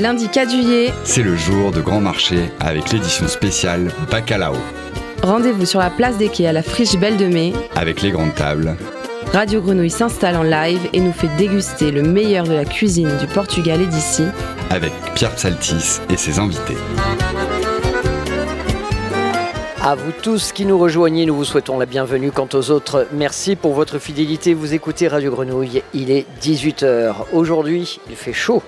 Lundi 4 juillet, c'est le jour de grand marché avec l'édition spéciale Bacalao. Rendez-vous sur la place des quais à la friche Belle de Mai. Avec les grandes tables. Radio Grenouille s'installe en live et nous fait déguster le meilleur de la cuisine du Portugal et d'ici. Avec Pierre Psaltis et ses invités. À vous tous qui nous rejoignez, nous vous souhaitons la bienvenue. Quant aux autres, merci pour votre fidélité. Vous écoutez Radio Grenouille, il est 18h. Aujourd'hui, il fait chaud.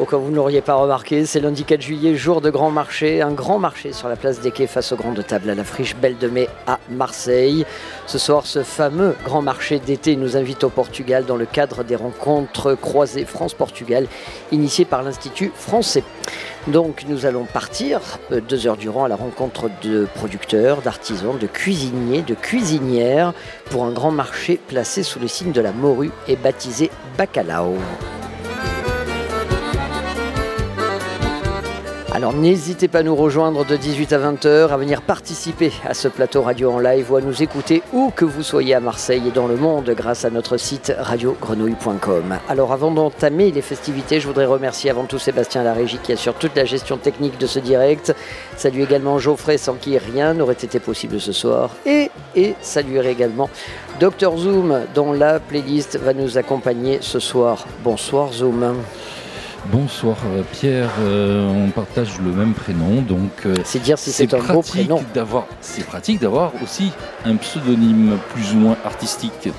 Au vous ne l'auriez pas remarqué, c'est lundi 4 juillet, jour de grand marché, un grand marché sur la place des quais face aux grandes tables à la friche Belle de Mai à Marseille. Ce soir, ce fameux grand marché d'été nous invite au Portugal dans le cadre des rencontres croisées France-Portugal initiées par l'Institut français. Donc nous allons partir euh, deux heures durant à la rencontre de producteurs, d'artisans, de cuisiniers, de cuisinières pour un grand marché placé sous le signe de la morue et baptisé Bacalao. Alors n'hésitez pas à nous rejoindre de 18 à 20h, à venir participer à ce plateau radio en live ou à nous écouter où que vous soyez à Marseille et dans le monde grâce à notre site radiogrenouille.com. Alors avant d'entamer les festivités, je voudrais remercier avant tout Sébastien Larégie qui assure toute la gestion technique de ce direct. Salut également Geoffrey sans qui rien n'aurait été possible ce soir. Et, et saluer également Dr Zoom dont la playlist va nous accompagner ce soir. Bonsoir Zoom. Bonsoir euh, Pierre, euh, on partage le même prénom, donc euh, c'est dire si c'est un beau prénom. D'avoir, c'est pratique d'avoir aussi un pseudonyme plus ou moins artistique.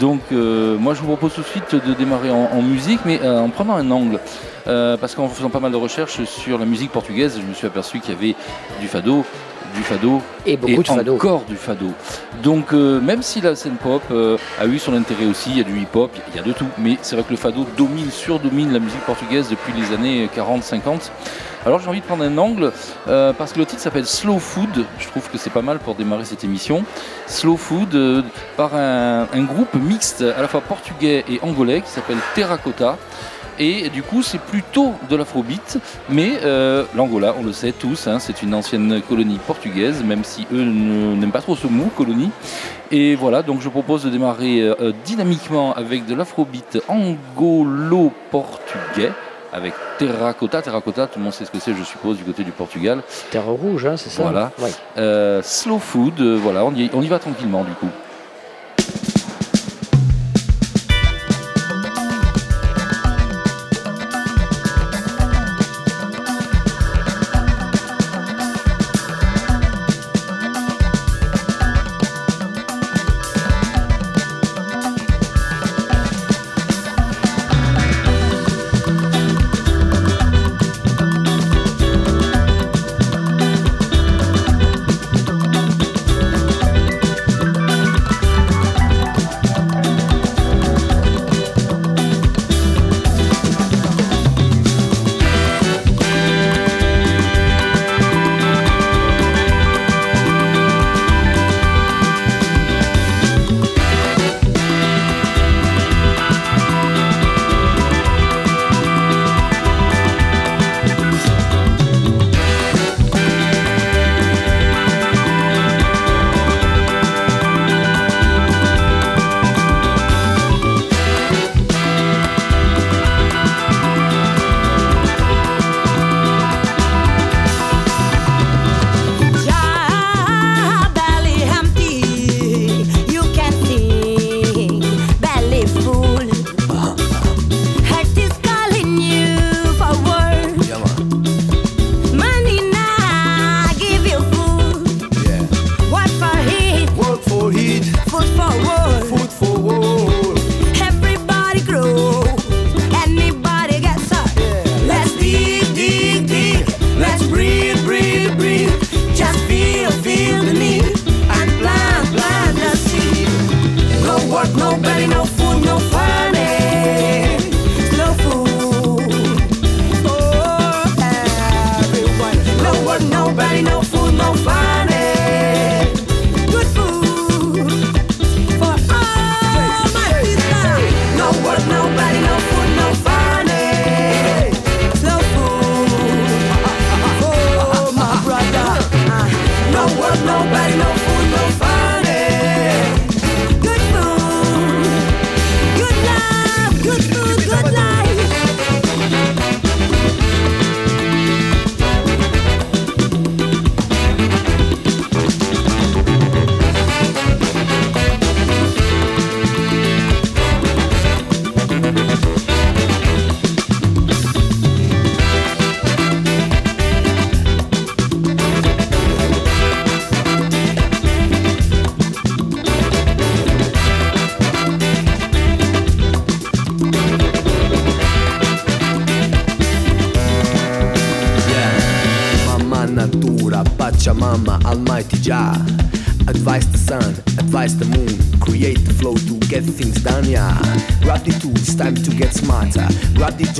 Donc moi je vous propose tout de suite de démarrer en, musique, mais en prenant un angle. parce qu'en faisant pas mal de recherches sur la musique portugaise, je me suis aperçu qu'il y avait du fado, du fado et, beaucoup de fado. encore du fado. Donc euh, même si la scène pop euh, a eu son intérêt aussi, il y a du hip-hop, il y a de tout, mais c'est vrai que le fado domine, surdomine la musique portugaise depuis les années 40-50. Alors j'ai envie de prendre un angle euh, parce que le titre s'appelle Slow Food. Je trouve que c'est pas mal pour démarrer cette émission. Slow Food par un, un, groupe mixte à la fois portugais et angolais qui s'appelle Terracotta. Et du coup, c'est plutôt de l'afrobeat, mais euh, l'Angola, on le sait tous, hein, c'est une ancienne colonie portugaise, même si eux n'aiment pas trop ce mot, colonie. Et voilà, donc je propose de démarrer euh, dynamiquement avec de l'afrobeat angolo-portugais avec Terracotta. Terracotta, tout le monde sait ce que c'est, je suppose, du côté du Portugal. Terre rouge, hein, c'est ça? Voilà. Euh, slow food, voilà, on y va tranquillement du coup.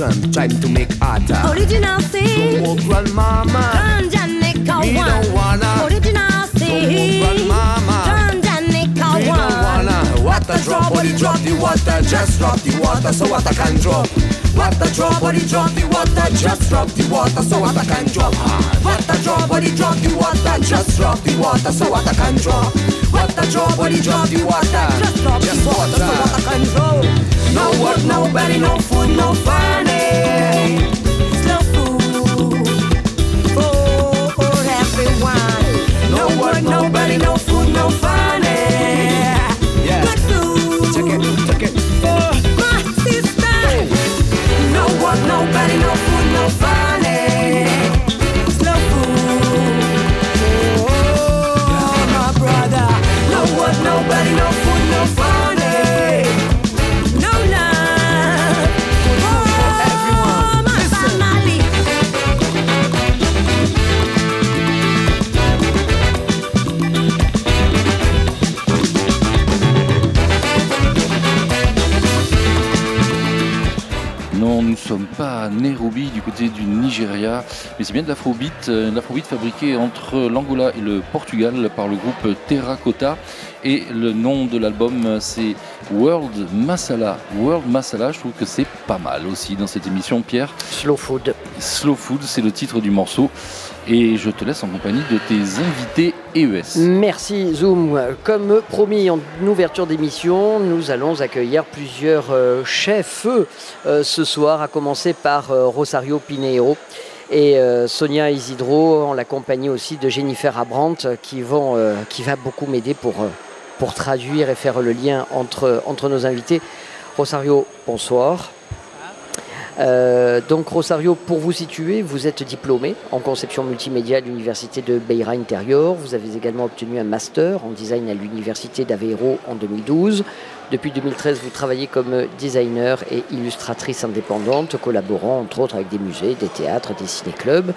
The drum, to make harder. Original thing. No more grandmama. Grandjanica Me one. don't wanna. Original No more thing. grandmama. Grandjanica Me one. don't wanna. Water drop, body drop the water, just drop the water so water can drop. Water drop, body drop the water, just drop the water so water can drop. Water drop, body drop the water, just drop the water so water can drop. Water drop, body drop the water, Just drop the water so water can drop. No work, no belly, no food, no funny. Nairobi du côté du Nigeria, mais c'est bien de l'afrobeat, euh, de l'afrobeat fabriqué entre l'Angola et le Portugal par le groupe Terracotta. Et le nom de l'album, c'est World Masala. World Masala, je trouve que c'est pas mal aussi dans cette émission, Pierre. Slow food. Slow Food, c'est le titre du morceau. Et je te laisse en compagnie de tes invités EES. Merci Zoom. Comme promis en ouverture d'émission, nous allons accueillir plusieurs euh, chefs euh, ce soir, à commencer par euh, Rosario Pinheiro et Sonia Isidro, en la compagnie aussi de Jennifer Abrandt, qui, va beaucoup m'aider pour, traduire et faire le lien entre nos invités. Rosario, bonsoir. Euh, donc Rosario, pour vous situer, vous êtes diplômé en conception multimédia à l'université de Beira Interior. Vous avez également obtenu un master en design à l'université d'Aveiro en 2012. Depuis 2013, vous travaillez comme designer et illustratrice indépendante, collaborant entre autres avec des musées, des théâtres, des ciné-clubs.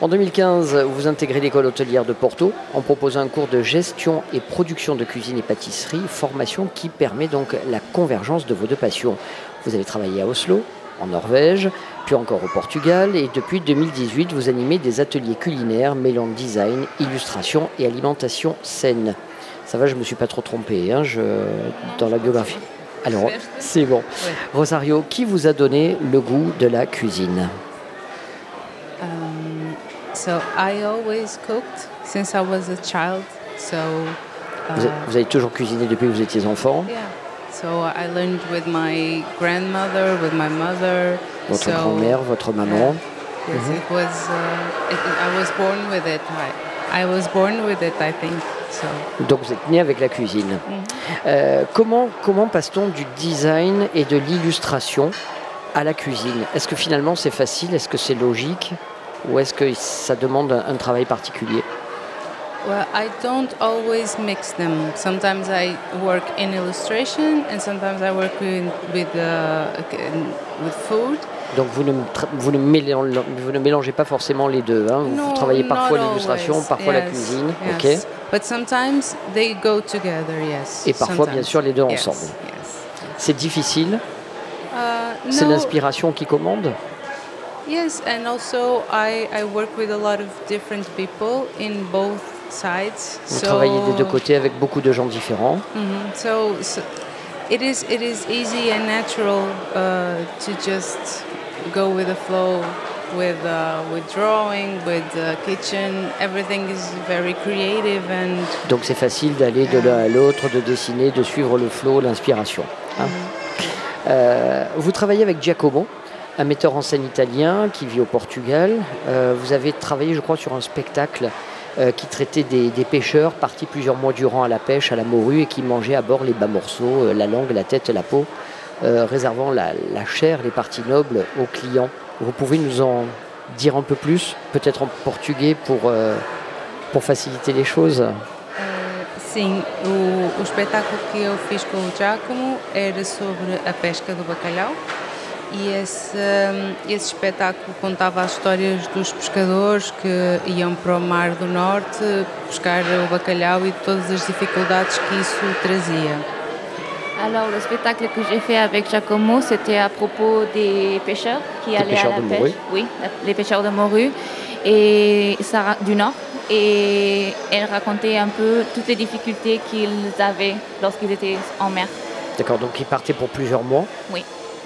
En 2015, vous intégrez l'école hôtelière de Porto en proposant un cours de gestion et production de cuisine et pâtisserie, formation qui permet donc la convergence de vos deux passions. Vous avez travaillé à Oslo, en Norvège, puis encore au Portugal, et depuis 2018, vous animez des ateliers culinaires mêlant design, illustration et alimentation saine. Ça va, je me suis pas trop trompé hein, je- dans la biographie. Alors, c'est bon. Rosario, qui vous a donné le goût de la cuisine? Um, so I always cooked since I was a child. So vous, avez toujours cuisiné depuis que vous étiez enfant? Yeah. So I learned with my grandmother, with my mother. Votre so grand-mère, votre maman. yes, it was. Uh, it, I was born with it. I, I was born with it. I think so. Donc vous êtes né avec la cuisine. Euh, comment comment passe-t-on du design et de l'illustration à la cuisine? Est-ce que finalement c'est facile? Est-ce que c'est logique? Ou est-ce que ça demande un, un travail particulier? Well, I don't always mix them. Sometimes I work in illustration, and sometimes I work with with uh, with food. Donc vous ne, vous, ne mélangez, vous ne mélangez pas forcément les deux. hein. Vous No, travaillez parfois l'illustration, parfois la Yes, cuisine. yes. ok But sometimes they go together, yes. Et parfois, bien sûr, les deux Yes, ensemble. C'est difficile? Uh, C'est no, l'inspiration qui commande? Yes, and also I, I work with a lot of different people in both. Vous so, travaillez des deux côtés avec beaucoup de gens différents. Mhm. So, so it is it is easy and natural uh, to just go with the flow with uh, with drawing, with the kitchen. Everything is very creative and Donc c'est facile d'aller de l'un à l'autre, de dessiner, de suivre le flow, l'inspiration. hein. Euh, vous travaillez avec Giacomo, un metteur en scène italien qui vit au Portugal. Euh, vous avez travaillé, je crois, sur un spectacle qui traitait des, des pêcheurs partis plusieurs mois durant à la pêche, à la morue, et qui mangeaient à bord les bas morceaux, euh, la langue, la tête, la peau, euh, réservant la, la chair, les parties nobles aux clients. Vous pouvez nous en dire un peu plus, peut-être en portugais pour, euh, pour faciliter les choses? Sim, o, o espetáculo que eu fiz com o Giacomo era sobre a pesca do bacalhau e esse, hum, esse espetáculo contava as histórias dos pescadores que iam para o Mar do Norte buscar o bacalhau e todas as dificuldades que isso trazia. Alors, le spectacle que j'ai fait avec Giacomo, c'était à propos des pêcheurs qui allaient pêcheurs à la de pêche. morue. Oui, les pêcheurs de morue et Sarah, du Nord. Et elle racontait un peu toutes les difficultés qu'ils avaient lorsqu'ils étaient en mer. D'accord, donc ils partaient pour plusieurs mois. Oui.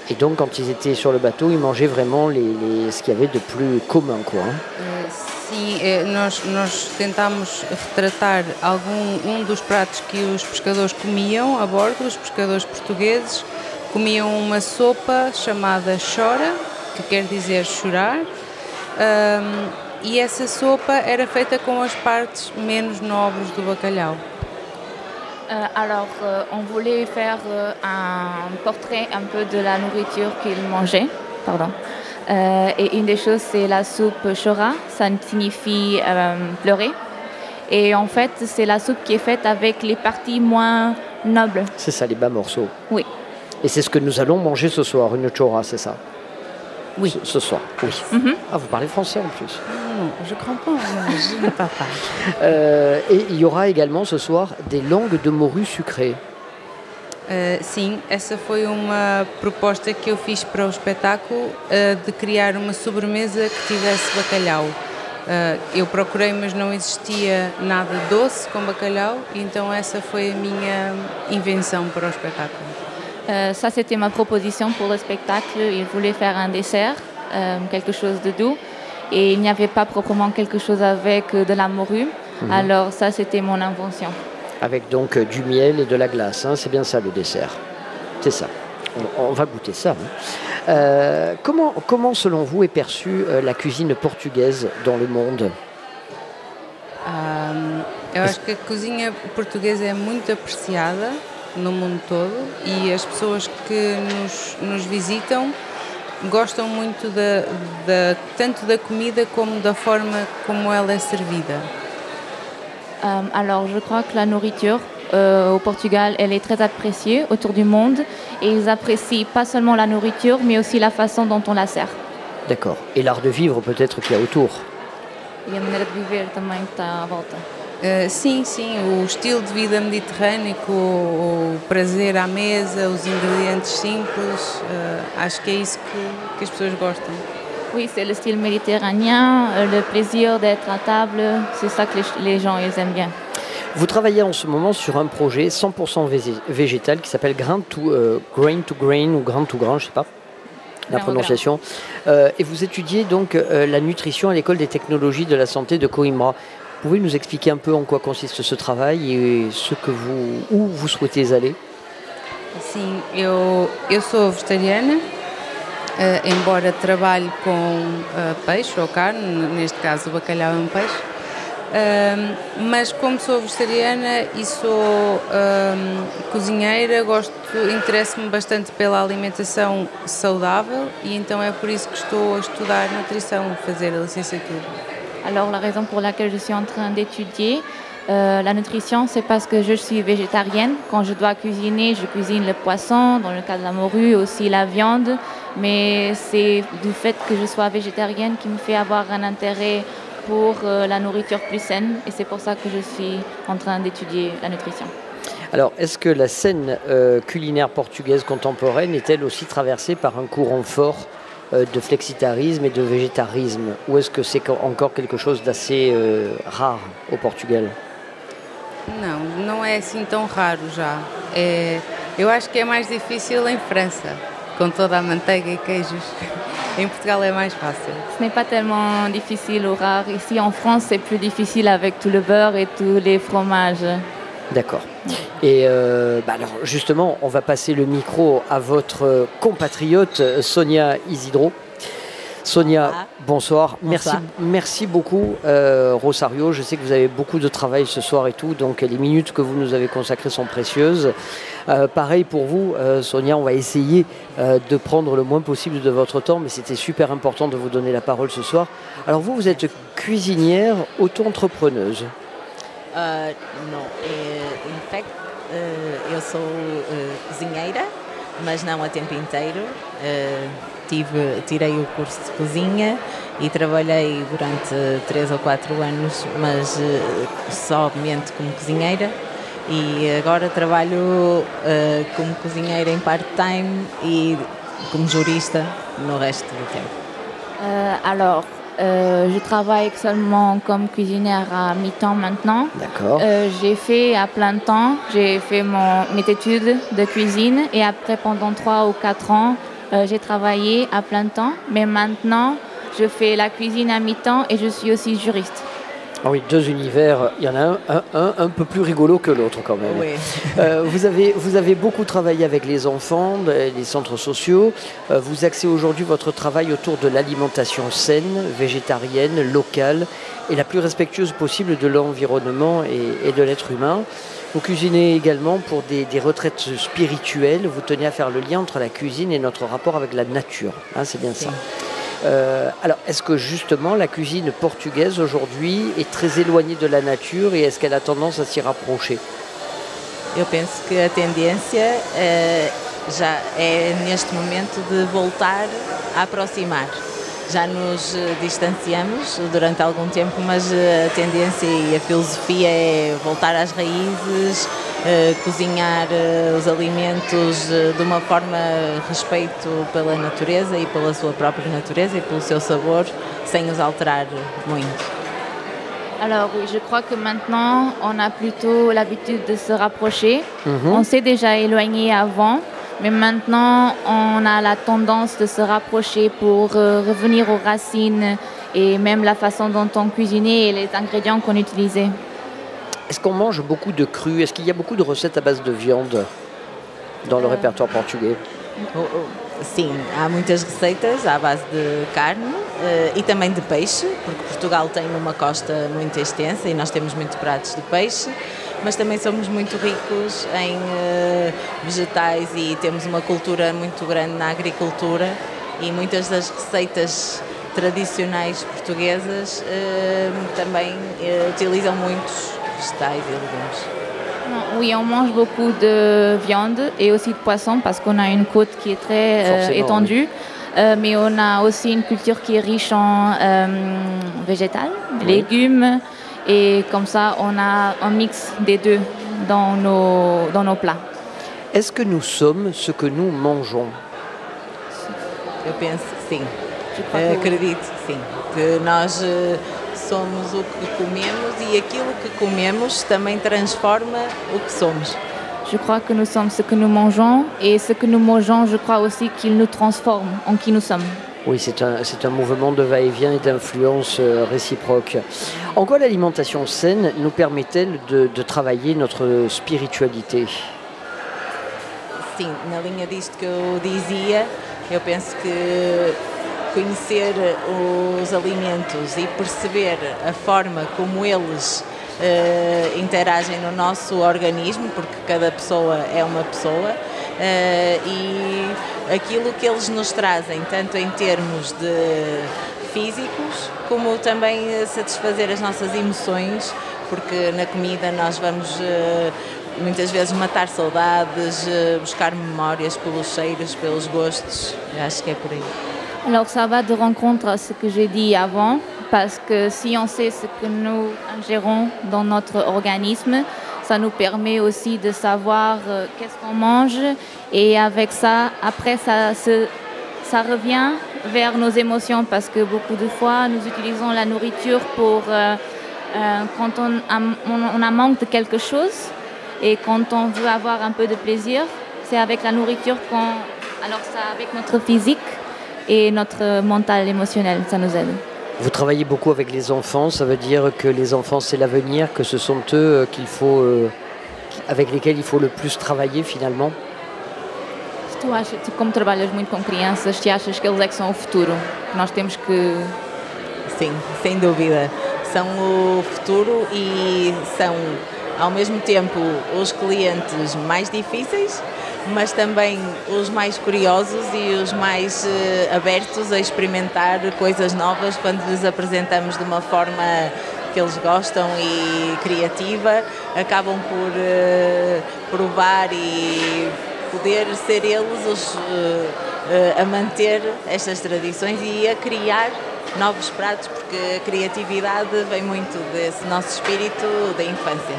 Et donc quand ils étaient sur le bateau, ils mangeaient vraiment les, les- ce qu'il y avait de plus commun. Quoi, hein. Eh, Sim, eh, nós, nós tentámos retratar algum um dos pratos que os pescadores comiam a bordo, os pescadores portugueses comiam uma sopa chamada chora, que quer dizer chorar, ahm, e essa sopa era feita com as partes menos nobres do bacalhau. Euh, alors, euh, on voulait faire euh, un portrait un peu de la nourriture qu'ils mangeaient. Pardon. Et une des choses, c'est la soupe chora. Ça signifie pleurer. Et en fait, c'est la soupe qui est faite avec les parties moins nobles. C'est ça, les bas morceaux. Oui. Et c'est ce que nous allons manger ce soir, une chora, c'est ça? Oui. Ce, ce soir, oui. Mhm. Ah, vous parlez français en plus. Non, je mais je ne parle pas. Euh, et il y aura également ce soir des langues de morue sucrées. Uh, sim, essa foi uma proposta que eu fiz para o espetáculo uh, de criar uma sobremesa que tivesse bacalhau. Uh, eu procurei, mas não existia nada doce com bacalhau, então essa foi a minha invenção para o espetáculo. Euh, ça, c'était ma proposition pour le spectacle. Ils voulaient faire un dessert, euh, quelque chose de doux. Et il n'y avait pas proprement quelque chose avec euh, de la morue. Alors ça, c'était mon invention. Avec donc euh, du miel et de la glace. hein, c'est bien ça le dessert. C'est ça. On, on va goûter ça. hein. Euh, comment, comment, selon vous, est perçue euh, la cuisine portugaise dans le monde? Eu acho que a cozinha portuguesa é muito apreciada no mundo todo e as pessoas que nos, nos visitam gostam muito da, da- tanto da comida como da forma como ela é servida. Euh, alors, je crois que la nourriture euh, au Portugal, elle est très appréciée autour du monde. Et ils apprécient pas seulement la nourriture, mais aussi la façon dont on la sert. D'accord. Et l'art de vivre peut-être qu'il y a autour. E a maneira de viver também que está à volta. Uh, sim, sim, o estilo de vida mediterrâneo, o, o prazer à mesa, os ingredientes simples, uh, acho que é isso que, que as pessoas gostam. Oui, c'est le style méditerranéen, euh, le plaisir d'être à table, c'est ça que les, les gens ils aiment bien. Vous travaillez en ce moment sur un projet 100% vég- végétal qui s'appelle Grain to, euh, Grain to Grain ou Grain to Grain, je sais pas la prononciation. Euh, et vous étudiez donc euh, la nutrition à l'école des technologies de la santé de Coimbra. Pouvez nous expliquer un peu en quoi consiste ce travail et ce que vous, où vous souhaitez aller Sim, eu, sou vegetariana, eh, embora trabalhe com eh, peixe ou carne, neste caso o bacalhau é um peixe, Ahm, mas como sou vegetariana e sou cozinheira, gosto, interesso-me bastante pela alimentação saudável e então é por isso que estou a estudar nutrição, fazer a licenciatura. Alors la raison pour laquelle je suis en train d'étudier euh, la nutrition, c'est parce que je suis végétarienne. Quand je dois cuisiner, je cuisine le poisson, dans le cas de la morue, aussi la viande. Mais c'est du fait que je sois végétarienne qui me fait avoir un intérêt pour euh, la nourriture plus saine. Et c'est pour ça que je suis en train d'étudier la nutrition. Alors, est-ce que la scène euh, culinaire portugaise contemporaine est-elle aussi traversée par un courant fort de flexitarisme et de végétarisme? Ou est-ce que c'est co- encore quelque chose d'assez euh, rare au Portugal? Não, não é assim tão raro já. É, eu acho que é mais difícil em França, com toda a manteiga e queijos. Em Portugal é mais fácil. Ce n'est pas tellement difficile ou rare. Ici en France, c'est plus difficile avec tout le beurre et tous les fromages. D'accord. Et euh, bah alors justement, on va passer le micro à votre compatriote euh, Sonia Isidro. Sonia, Ah. bonsoir. Merci, Bonsoir. merci beaucoup euh, Rosario. Je sais que vous avez beaucoup de travail ce soir et tout, donc les minutes que vous nous avez consacrées sont précieuses. Euh, pareil pour vous, euh, Sonia, on va essayer de prendre le moins possible de votre temps, mais c'était super important de vous donner la parole ce soir. Alors vous, vous êtes cuisinière, auto-entrepreneuse. Não, eu sou eh, cozinheira, mas não a tempo inteiro. Eh, tive, tirei o curso de cozinha e trabalhei durante 3 ou 4 anos, mas eh, somente como cozinheira. E agora trabalho eh, como cozinheira em part-time e como jurista no resto do tempo. Euh, alors, euh, je travaille seulement comme cuisinière à mi-temps maintenant. D'accord. Euh, j'ai fait à plein temps, j'ai fait mon, mes études de cuisine et après pendant 3 ou 4 ans, euh, j'ai travaillé à plein temps. Mais maintenant, je fais la cuisine à mi-temps et je suis aussi juriste. Ah oui, deux univers. Il y en a un, un, un, un peu plus rigolo que l'autre quand même. Oui. Euh, vous, avez, vous avez beaucoup travaillé avec les enfants, de- les centres sociaux. Euh, vous axez aujourd'hui votre travail autour de l'alimentation saine, végétarienne, locale et la plus respectueuse possible de l'environnement et, et de l'être humain. Vous cuisinez également pour des, des retraites spirituelles. Vous tenez à faire le lien entre la cuisine et notre rapport avec la nature. Hein, C'est bien ça. Euh, alors, est-ce que justement la cuisine portugaise aujourd'hui est très éloignée de la nature et est-ce qu'elle a tendance à s'y rapprocher? Eu penso que a tendência eh, já é neste momento de voltar a aproximar. Já nos eh, distanciamos durante algum tempo, mas eh, a tendência e a filosofia é voltar às raízes, eh, cozinhar os alimentos de uma forma respeito pela natureza e pela sua própria natureza e pelo seu sabor, sem os alterar muito. Alors oui, je crois que maintenant, on a plutôt l'habitude de se rapprocher. On s'est déjà éloigné avant, mais maintenant, on a la tendance de se rapprocher pour euh, revenir aux racines et même la façon dont on cuisinait et les ingrédients qu'on utilisait. Est-ce qu'on mange beaucoup de cru? Est-ce qu'il y a beaucoup de recettes à base de viande dans le Euh. répertoire portugais? O- o- Sim, há muitas receitas à base de carne eh, e também de peixe, porque Portugal tem uma costa muito extensa e nós temos muitos pratos de peixe, mas também somos muito ricos em eh, vegetais e temos uma cultura muito grande na agricultura e muitas das receitas tradicionais portuguesas eh, também eh, utilizam muitos vegetais e legumes. Oui, on mange beaucoup de viande et aussi de poisson parce qu'on a une côte qui est très euh, étendue. Euh, mais on a aussi une culture qui est riche en euh, végétal, légumes. Et comme ça, on a un mix des deux dans nos, dans nos plats. Est-ce que nous sommes ce que nous mangeons? Eu penso que sim. Je crois que oui. Acredito que sim, que nós eh, somos o que comemos e aquilo que comemos também transforma o que somos. Je crois que nous sommes ce que nous mangeons et ce que nous mangeons, je crois aussi qu'il nous transforme en qui nous sommes. Oui, c'est un, un mouvement de va-et-vient et d'influence euh, réciproque. En quoi l'alimentation saine nous permet-elle de, de travailler notre spiritualité? Sim, na linha disto que eu dizia, eu penso que conhecer os alimentos e perceber a forma como eles eh, interagem no nosso organismo, porque cada pessoa é uma pessoa, e aquilo que eles nos trazem, tanto em termos de físicos, como também eh, satisfazer as nossas emoções, porque na comida nós vamos eh, muitas vezes matar saudades, eh, buscar memórias pelos cheiros, pelos gostos. Eu acho que é por aí. Alors ça va de rencontre à ce que j'ai dit avant, parce que si on sait ce que nous ingérons dans notre organisme, ça nous permet aussi de savoir euh, qu'est-ce qu'on mange et avec ça, après ça, revient vers nos émotions parce que beaucoup de fois nous utilisons la nourriture pour euh, euh, quand on a, on- on a manque de quelque chose et quand on veut avoir un peu de plaisir, c'est avec la nourriture qu'on... Alors ça avec notre physique et notre mental émotionnel, ça nous aide. Vous travaillez beaucoup avec les enfants, ça veut dire que les enfants c'est l'avenir, que ce sont eux euh, qu'il faut, euh, avec lesquels il faut le plus travailler finalement Se tu achas, tu, como trabalhas muito com crianças, se achas que eles é que são o futuro, nós temos que Sim, sem dúvida. São o futuro e são, ao mesmo tempo, os clientes mais difíceis, mas também os mais curiosos e os mais eh, abertos a experimentar coisas novas quando lhes apresentamos de uma forma que eles gostam e criativa, acabam por eh, provar e poder ser eles os, eh, a manter estas tradições e a criar novos pratos, porque a criatividade vem muito desse nosso espírito da infância.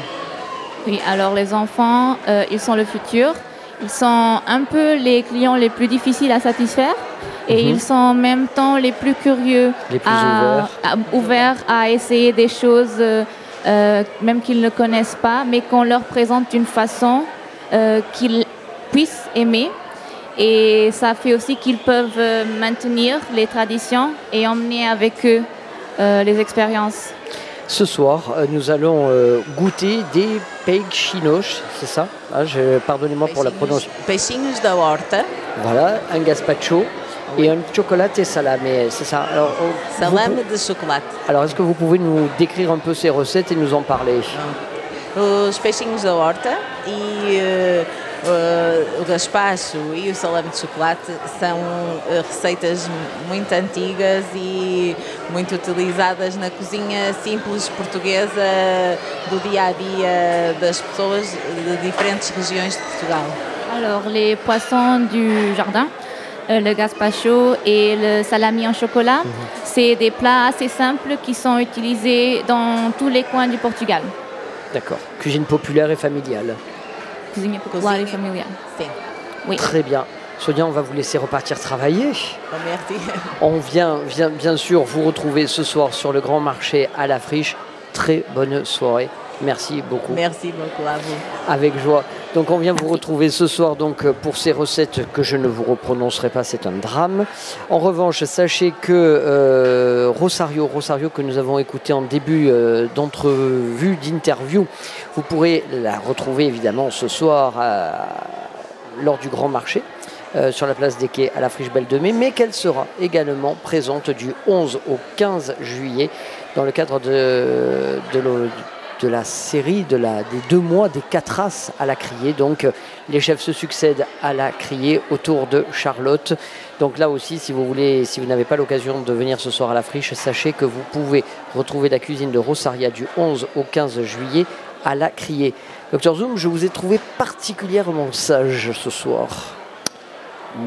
Oui, alors les enfants, euh, ils sont le futur. Ils sont un peu les clients les plus difficiles à satisfaire et Mhm. ils sont en même temps les plus curieux, Les plus à, ouverts. à- ouverts à essayer des choses, euh, euh, même qu'ils ne connaissent pas, mais qu'on leur présente d'une façon euh, qu'ils puissent aimer. Et ça fait aussi qu'ils peuvent maintenir les traditions et emmener avec eux euh, les expériences. Ce soir, euh, nous allons euh, goûter des peixinhos, c'est ça? Ah, Pardonnez-moi pour la prononciation. Peixinhos da horta, Voilà, un gazpacho et un chocolate salame, c'est ça. Alors, vous salame de chocolate. Alors, est-ce que vous pouvez nous décrire un peu ces recettes et nous en parler? Os peixinhos da horta e eh, o gaspacho e o salame de chocolate são eh, receitas muito antigas e muito utilizadas na cozinha simples portuguesa do dia a dia das pessoas de diferentes regiões de Portugal. Alors, les poissons du jardin, euh, le gazpacho et le salami en chocolat, c'est des plats assez simples qui sont utilisés dans tous les coins du Portugal. D'accord. Cuisine populaire et familiale. Cuisine populaire et familiale. Oui. Très bien. Sonia, on va vous laisser repartir travailler. Oh, merci. On vient, vient bien sûr vous retrouver ce soir sur le grand marché à la friche. Très bonne soirée. Merci beaucoup. Merci beaucoup à vous. Avec joie. Donc on vient vous retrouver ce soir donc pour ces recettes que je ne vous reprononcerai pas, c'est un drame. En revanche, sachez que euh, Rosario, Rosario que nous avons écouté en début euh, d'entrevue, d'interview, vous pourrez la retrouver évidemment ce soir lors du grand marché. euh, sur la place des quais à la Friche Belle de Mai, mais qu'elle sera également présente du 11 au 15 juillet dans le cadre de, de, de la série de la, des deux mois des quatre races à la criée. Donc euh, les chefs se succèdent à la criée autour de Charlotte. Donc là aussi, si vous voulez, si vous n'avez pas l'occasion de venir ce soir à la friche, sachez que vous pouvez retrouver la cuisine de Rosaria du 11 au 15 juillet à la criée. Docteur Zoom, je vous ai trouvé particulièrement sage ce soir.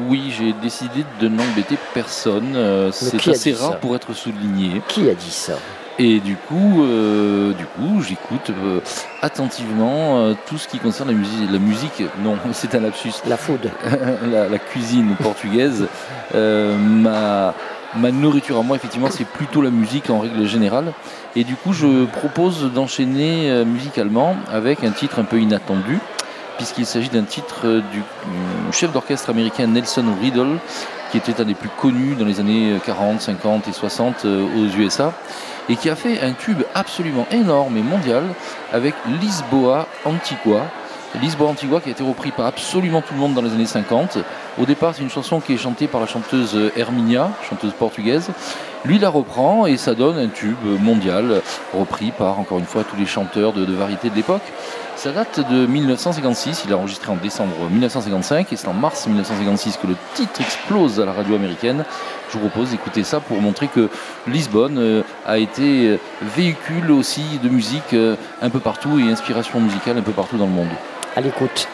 Oui, j'ai décidé de n'embêter personne. euh, c'est assez rare pour être souligné. Qui a dit ça? Et du coup, euh, du coup, j'écoute euh, attentivement euh, tout ce qui concerne la musique. La musique, non, c'est un lapsus. La food. la, la cuisine portugaise. Euh, ma, ma nourriture à moi, effectivement, c'est plutôt la musique en règle générale. Et du coup, je propose d'enchaîner musicalement avec un titre un peu inattendu, puisqu'il s'agit d'un titre du chef d'orchestre américain Nelson Riddle, qui était un des plus connus dans les années 40, 50 et 60 euh, aux USA, et qui a fait un tube absolument énorme et mondial avec Lisboa Antigua. Lisboa Antigua qui a été repris par absolument tout le monde dans les années 50. Au départ, c'est une chanson qui est chantée par la chanteuse Herminia, chanteuse portugaise. Lui la reprend et ça donne un tube mondial repris par, encore une fois, tous les chanteurs de, de variété de l'époque. Ça date de 1956, il a enregistré en décembre 1955 et c'est en mars 1956 que le titre explose à la radio américaine. Je vous propose d'écouter ça pour montrer que Lisbonne euh, a été euh, véhicule aussi de musique euh, un peu partout et inspiration musicale un peu partout dans le monde. À l'écoute.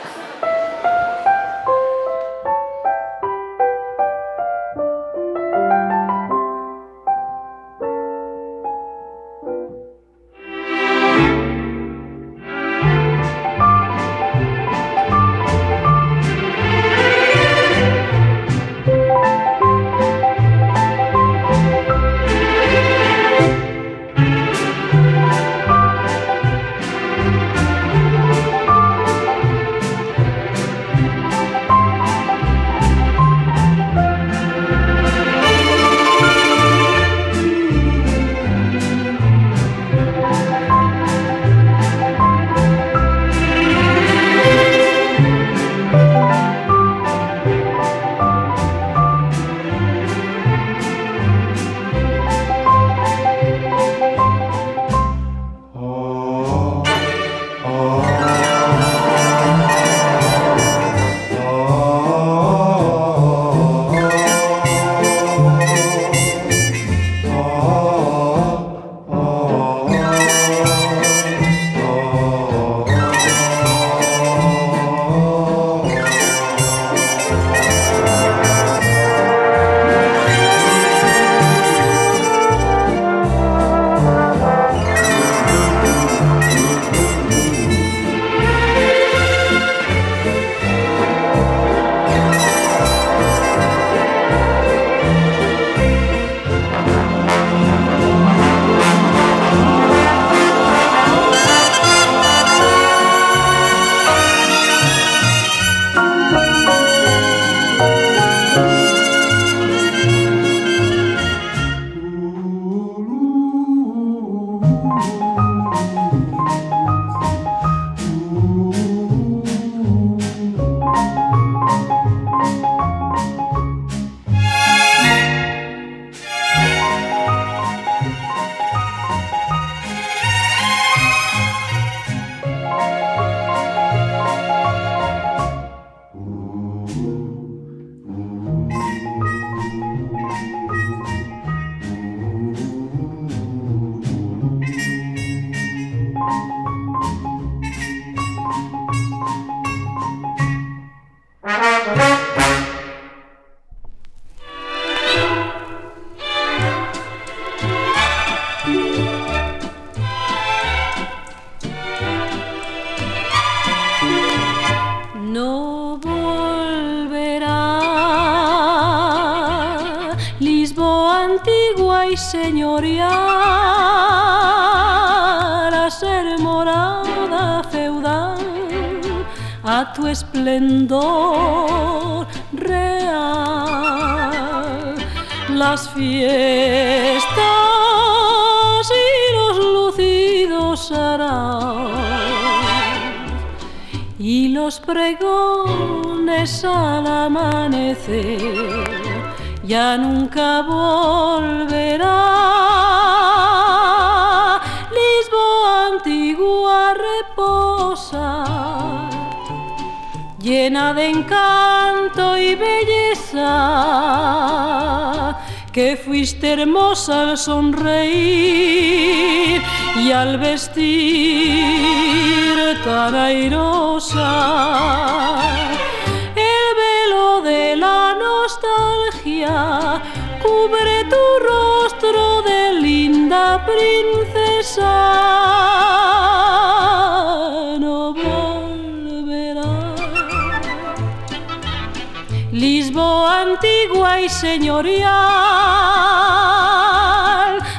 Señorial,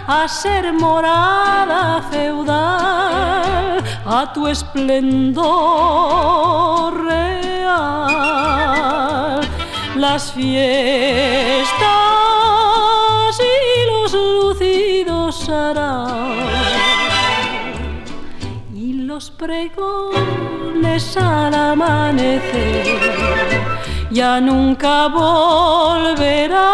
a ser morada feudal, a tu esplendor real. Las fiestas y los lucidos harán y los pregones al amanecer ya nunca volverá.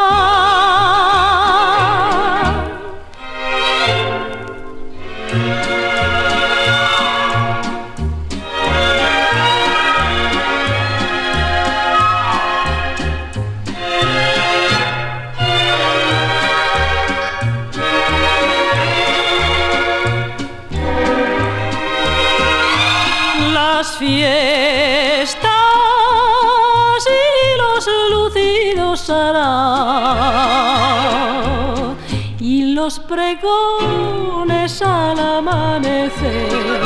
Pregones al amanecer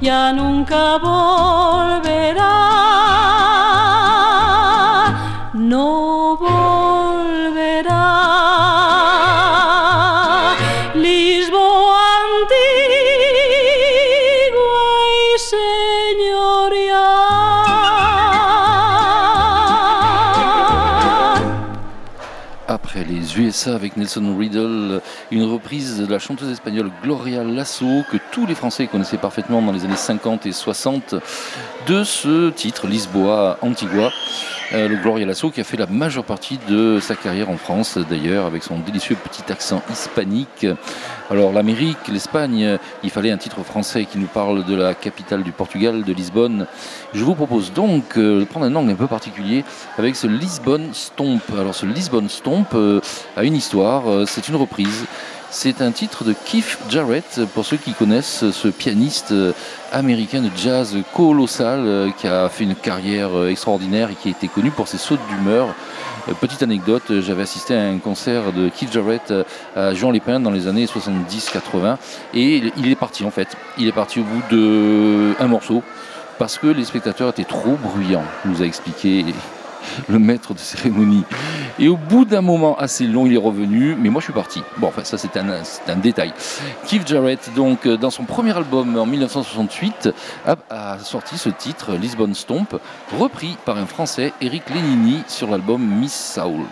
ya nunca volverá. No volverá. Lisboa antigua y señorial. Après les USA avec Nelson Riddle, une reprise de la chanteuse espagnole Gloria Lasso que tous les Français connaissaient parfaitement dans les années 50 et 60 de ce titre Lisboa Antigua. Euh, le Gloria Lasso qui a fait la majeure partie de sa carrière en France d'ailleurs avec son délicieux petit accent hispanique. Alors l'Amérique, l'Espagne, il fallait un titre français qui nous parle de la capitale du Portugal, de Lisbonne. Je vous propose donc euh, de prendre un angle un peu particulier avec ce Lisbonne Stomp. Alors ce Lisbonne Stomp euh, a une histoire, c'est une reprise. C'est un titre de Keith Jarrett, pour ceux qui connaissent ce pianiste euh, américain de jazz colossal euh, qui a fait une carrière euh, extraordinaire et qui a été connu pour ses sautes d'humeur. Petite anecdote, j'avais assisté à un concert de Keith Jarrett à Jean Lépin dans les années 70-80 et il- est parti en fait. Il est parti au bout de un morceau parce que les spectateurs étaient trop bruyants, nous a expliqué le maître de cérémonie. Et au bout d'un moment assez long, il est revenu, mais moi je suis parti. Bon, enfin, ça c'est un, détail. Keith Jarrett, donc, euh, dans son premier album en 1968, a, sorti ce titre, Lisbon Stomp, repris par un Français, Eric Lenini, sur l'album Miss Soul.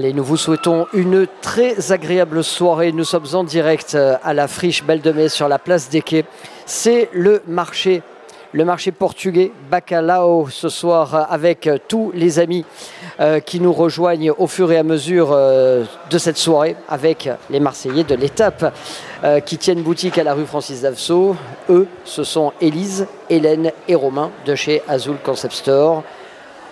Allez, nous vous souhaitons une très agréable soirée. Nous sommes en direct euh, à la friche Belle de Mai sur la place des Quais. C'est le marché, le marché portugais Bacalao ce soir euh, avec euh, tous les amis qui nous rejoignent au fur et à mesure de cette soirée avec les Marseillais de l'étape qui tiennent boutique à la rue Francis Davso. Eux, ce sont Élise, Hélène et Romain de chez Azul Concept Store.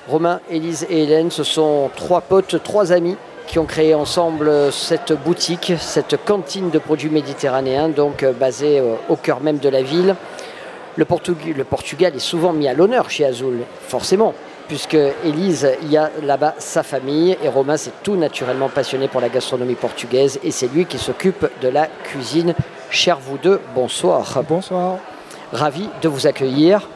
Romain, Élise et Hélène, ce sont trois potes, trois amis qui ont créé ensemble cette boutique, cette cantine de produits méditerranéens, donc euh, basée euh, au cœur même de la ville. Le, Portug- le Portugal est souvent mis à l'honneur chez Azul, forcément, puisque Élise, il y a là-bas sa famille, et Romain, c'est tout naturellement passionné pour la gastronomie portugaise, et c'est lui qui s'occupe de la cuisine. Chers vous deux, bonsoir. Bonsoir. Ravi de vous accueillir.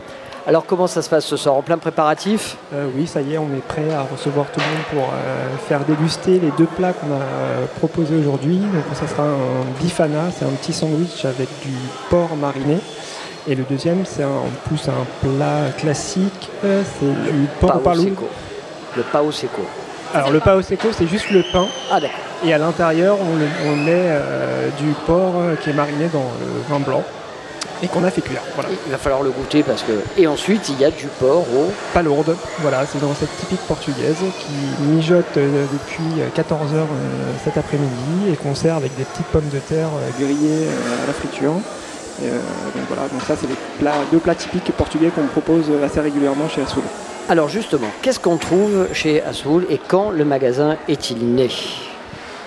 Alors comment ça se passe ce soir En plein préparatif Euh, oui, ça y est, on est prêt à recevoir tout le monde pour euh, faire déguster les deux plats qu'on a euh, proposés aujourd'hui. Donc ça sera un bifana, c'est un petit sandwich avec du porc mariné. Et le deuxième, c'est un- en plus un plat classique, euh, c'est du porc au Pao palou. seco. Le pao seco. Alors le pao seco, c'est juste le pain. Ah d'accord. Et à l'intérieur, on, le- on met du porc qui est mariné dans le vin blanc et qu'on a fait cuire. Voilà. Il va falloir le goûter parce que... Et ensuite, il y a du porc au... Palourde, voilà, c'est une recette typique portugaise qui mijote euh, depuis 14 heures euh, cet après-midi et qu'on sert avec des petites pommes de terre euh, grillées à la friture. Et, euh, donc voilà, donc ça c'est les plats, deux plats typiques portugais qu'on propose assez régulièrement chez Assoul. Alors justement, qu'est-ce qu'on trouve chez Assoul et quand le magasin est-il né?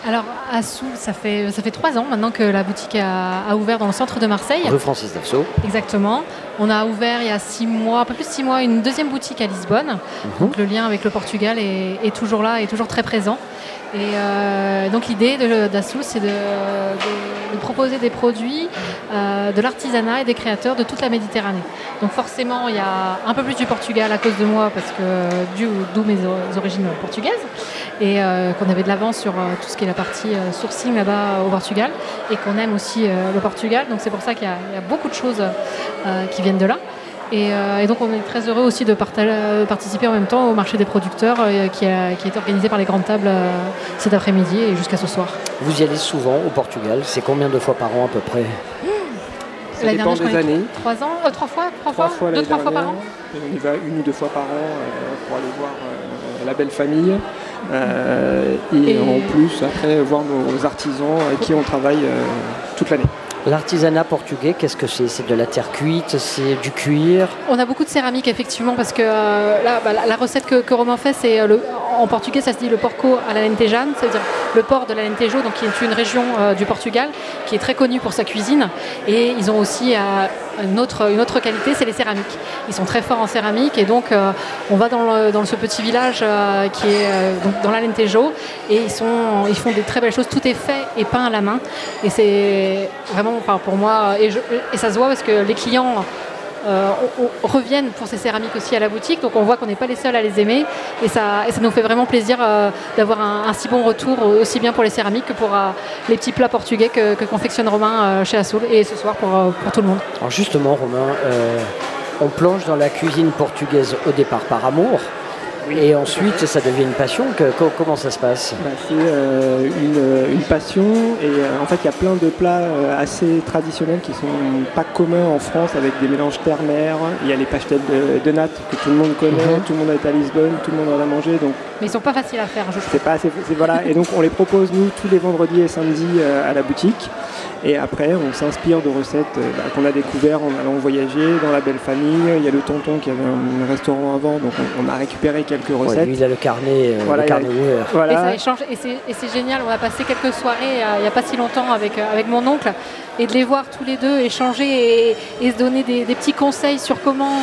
Alors, à Soul, ça fait, ça fait trois ans maintenant que la boutique a, a ouvert dans le centre de Marseille. Rue Francis Davso. Exactement. On a ouvert il y a six mois, un peu plus de six mois, une deuxième boutique à Lisbonne. Donc le lien avec le Portugal est, est toujours là, est toujours très présent. Et euh, donc l'idée de- d'Assoul, c'est de, de- de proposer des produits euh, de l'artisanat et des créateurs de toute la Méditerranée. Donc forcément, il y a un peu plus du Portugal à cause de moi, parce que d'où mes origines portugaises, et euh, qu'on avait de l'avance sur tout ce qui est la partie sourcing là-bas au Portugal, et qu'on aime aussi le Portugal. Donc c'est pour ça qu'il y, a- il y a beaucoup de choses qui viennent de là. Et, euh, et donc on est très heureux aussi de euh, participer en même temps au marché des producteurs euh, qui, a- qui est organisé par les grandes tables euh, cet après-midi et jusqu'à ce soir. Vous y allez souvent au Portugal C'est combien de fois par an à peu près? Ça dépend des années. Trois ans, euh, trois fois, trois, Trois fois, fois deux, trois fois par an? Et on y va une ou deux fois par an euh, pour aller voir euh, la belle famille. Euh, et, Et- en plus, après, voir nos artisans avec qui on travaille euh, toute l'année. L'artisanat portugais, qu'est-ce que c'est? C'est de la terre cuite C'est du cuir? On a beaucoup de céramique effectivement parce que euh, bah, la, la recette que, que Romain fait, c'est euh, en portugais ça se dit le porco à la lentejane, c'est-à-dire le porc de l'Alentejo, donc qui est une région euh, du Portugal qui est très connue pour sa cuisine. Et ils ont aussi une, autre, une autre qualité, c'est les céramiques. Ils sont très forts en céramique et donc euh, on va dans, dans ce petit village euh, qui est euh, donc dans l'Alentejo et ils, sont, ils font des très belles choses. Tout est fait et peint à la main et c'est vraiment, pour moi, et ça se voit parce que les clients euh, reviennent pour ces céramiques aussi à la boutique. Donc on voit qu'on n'est pas les seuls à les aimer et ça, et ça nous fait vraiment plaisir euh, d'avoir un, si bon retour aussi bien pour les céramiques que pour euh, les petits plats portugais que, confectionne Romain chez Assoul et ce soir pour, pour tout le monde. Alors justement, Romain, on plonge dans la cuisine portugaise au départ par amour. Et ensuite, ça devient une passion. Que- co- comment ça se passe? Bah, c'est euh, une, une passion et euh, en fait il y a plein de plats euh, assez traditionnels qui sont pas communs en France avec des mélanges terre-mer. Il y a les pastels de, de nattes que tout le monde connaît, Mhm. tout le monde est à Lisbonne, tout le monde en a mangé donc Mais ils sont pas faciles à faire, je trouve. c'est pas assez, c'est- voilà et donc on les propose nous tous les vendredis et samedis euh, à la boutique et après on s'inspire de recettes euh, bah, qu'on a découvert en allant voyager dans la belle famille. Il y a le tonton qui avait un, un restaurant avant donc on, on a récupéré quelques Ouais, recettes. Lui, il a le carnet, euh, Voilà, le il a- carnet ouvert. Voilà. Et ça échange et c'est, et c'est génial. On a passé quelques soirées euh, il n'y a pas si longtemps avec, euh, avec mon oncle et de les voir tous les deux échanger et, et se donner des, des petits conseils sur comment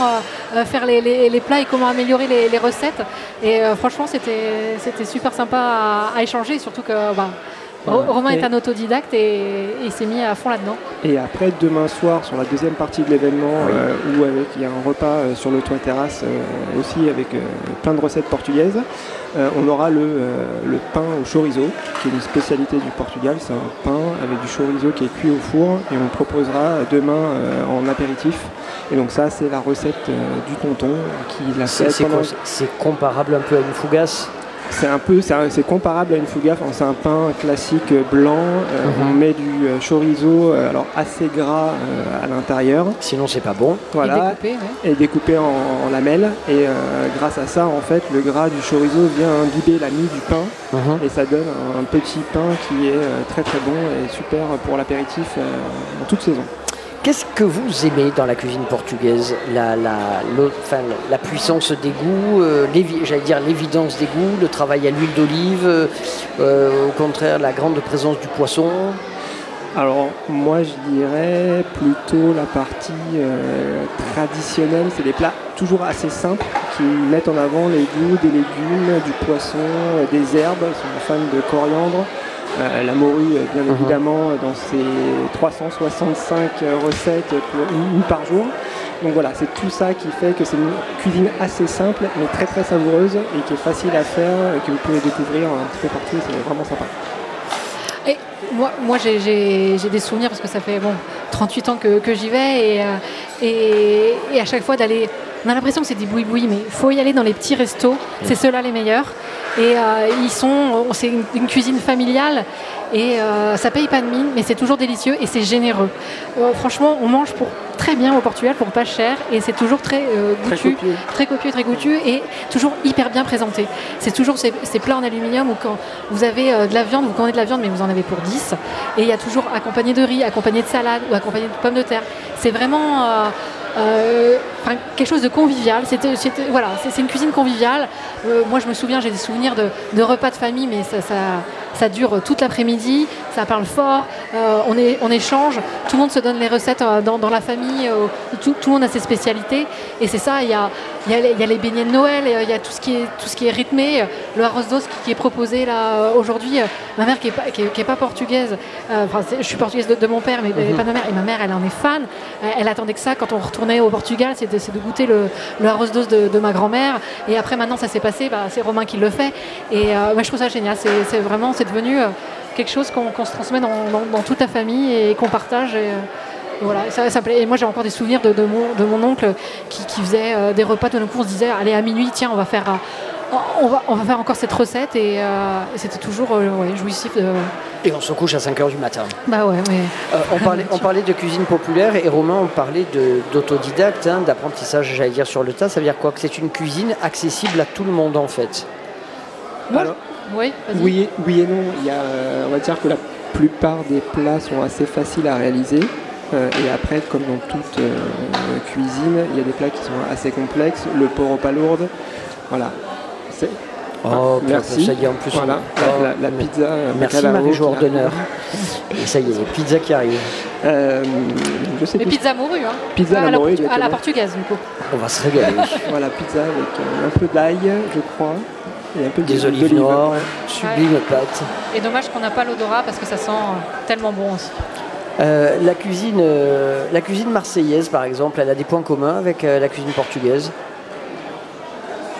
faire les, les- les plats et comment améliorer les, les recettes. Et euh, franchement, c'était, c'était super sympa à, à échanger, surtout que bah, Voilà. Romain est un autodidacte et, et il s'est mis à fond là-dedans. Et après, demain soir, sur la deuxième partie de l'événement, euh, où avec, il y a un repas euh, sur le toit terrasse euh, aussi avec euh, plein de recettes portugaises, euh, on aura le, euh, le pain au chorizo, qui est une spécialité du Portugal. C'est un pain avec du chorizo qui est cuit au four et on le proposera demain euh, en apéritif. Et donc ça, c'est la recette euh, du tonton qui l'a fait c'est pendant... comparable un peu à une fougasse c'est un peu, c'est comparable à une fougasse. C'est un pain classique euh, blanc. euh, Mhm. On met du chorizo, euh, alors assez gras euh, à l'intérieur. Sinon, c'est pas bon. Voilà. Et découpé, ouais. Et découpé en, en lamelles. Et euh, grâce à ça, en fait, le gras du chorizo vient imbiber la mie du pain. Mhm. Et ça donne un, un petit pain qui est euh, très très bon et super pour l'apéritif euh, en toute saison. Qu'est-ce que vous aimez dans la cuisine portugaise? La, la, la puissance des goûts, euh, j'allais dire l'évidence des goûts, le travail à l'huile d'olive, euh, euh, au contraire la grande présence du poisson? Alors moi je dirais plutôt la partie traditionnelle, c'est des plats toujours assez simples qui mettent en avant les goûts des légumes, du poisson, des herbes, ils sont fans de coriandre, euh, la morue euh, bien Mhm. évidemment dans ses 365 recettes pour une, une par jour. Donc voilà, c'est tout ça qui fait que c'est une cuisine assez simple mais très très savoureuse et qui est facile à faire et que vous pouvez découvrir un petit peu partout, c'est vraiment sympa. Et moi, moi j'ai- j'ai j'ai des souvenirs parce que ça fait bon 38 ans que, que j'y vais et, euh, et, et à chaque fois d'aller. On a l'impression que c'est des boui-boui, mais il faut y aller dans les petits restos. C'est ceux-là les meilleurs. Et euh, ils sont, c'est une, une cuisine familiale et euh, ça paye pas de mine, mais c'est toujours délicieux et c'est généreux. Euh, franchement, on mange pour très bien au Portugal pour pas cher et c'est toujours très euh, Très goûtu, copieux. très copieux, très goûtu et toujours hyper bien présenté. C'est toujours ces, ces plats en aluminium où quand vous avez de la viande, vous commandez de la viande mais vous en avez pour 10 et il y a toujours accompagné de riz, accompagné de salade ou accompagné de pommes de terre. C'est vraiment euh, quelque chose de convivial. C'était, voilà, c'est, c'est une cuisine conviviale. Euh, moi je me souviens, j'ai des souvenirs de, de repas de famille mais ça, ça, ça dure toute l'après-midi, ça parle fort, euh, on, est, on échange, tout le monde se donne les recettes euh, dans, dans la famille, euh, tout, tout le monde a ses spécialités. Et c'est ça, il y a, il y a les, il y a les beignets de Noël, il y a tout ce qui est, tout ce qui est rythmé, le arroz d'os qui, qui est proposé là aujourd'hui, ma mère qui n'est pas, qui est- qui est pas portugaise, enfin, je suis portugaise de, de mon père mais Mhm. pas de ma mère, et ma mère elle en est fan, elle attendait que ça quand on retournait au Portugal, c'est de, goûter le, le arroz d'os de, de ma grand-mère. Et après maintenant ça s'est passé, bah, c'est Romain qui le fait. Et moi, je trouve ça génial, c'est vraiment, c'est devenu euh, quelque chose qu'on, se transmet dans, dans- dans toute la famille et qu'on partage. Et, euh, voilà, ça, plaît. Et moi j'ai encore des souvenirs de, de mon, de mon oncle qui, qui faisait euh, des repas, d'un coup on se disait allez à minuit, tiens on va faire, euh, on, va, on va faire encore cette recette et, euh, c'était toujours ouais, jouissif. De... et on se couche à 5h du matin. Bah ouais, mais on, parlait, on parlait de cuisine populaire et Romain, on parlait de- d'autodidacte, hein, d'apprentissage, j'allais dire sur le tas. Ça veut dire quoi? Que c'est une cuisine accessible à tout le monde en fait? Alors, oui. Oui, oui et non. Il y a, euh, on va dire que la plupart des plats sont assez faciles à réaliser. Euh, et après, comme dans toute euh, cuisine, il y a des plats qui sont assez complexes. Le porc aux palourdes, voilà. C'est- Oh, merci. ça y est, en plus, Voilà, Oh, la, la mais- pizza. Merci bacalao Marie-Jo qui Ordonneur. arrive. Et ça y est, les pizzas qui arrivent. Euh, je sais Mais plus. pizza morue, hein. Pizza à la à, la morue, portu- à la portugaise du coup. On va se régaler. Voilà, pizza avec euh, un peu d'ail, je crois. Et un peu Des olives noires, Ouais. sublime pâte. Et dommage qu'on n'a pas l'odorat parce que ça sent tellement bon aussi. Euh, la, cuisine, euh, la cuisine marseillaise, par exemple, elle a des points communs avec euh, la cuisine portugaise.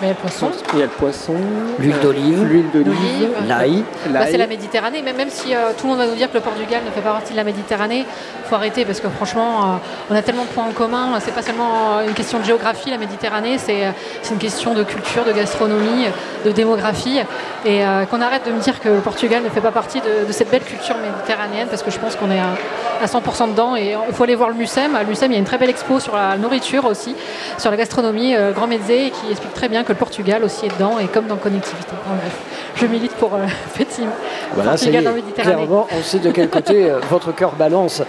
Mais le poisson, Il y a le poisson. L'huile euh, d'olive. L'huile d'olive. L'ail. Bah, c'est la Méditerranée, mais même si euh, tout le monde va nous dire que le Portugal ne fait pas partie de la Méditerranée, il faut arrêter parce que franchement, euh, on a tellement de points en commun. C'est pas seulement une question de géographie, la Méditerranée, c'est une question de culture, de gastronomie, de démographie. Et euh, qu'on arrête de me dire que le Portugal ne fait pas partie de, de cette belle culture méditerranéenne parce que je pense qu'on est à, à 100% dedans. Et il faut aller voir le MUSEM. À l'USEM, il y a une très belle expo sur la nourriture aussi, sur la gastronomie, euh, Grand Mezzé, qui explique très bien que le Portugal aussi est dedans et comme dans Connectivité. Enfin, bref, je milite pour euh, petit Voilà, Portugal est, en Méditerranée. clairement, on sait de quel côté euh, votre cœur balance.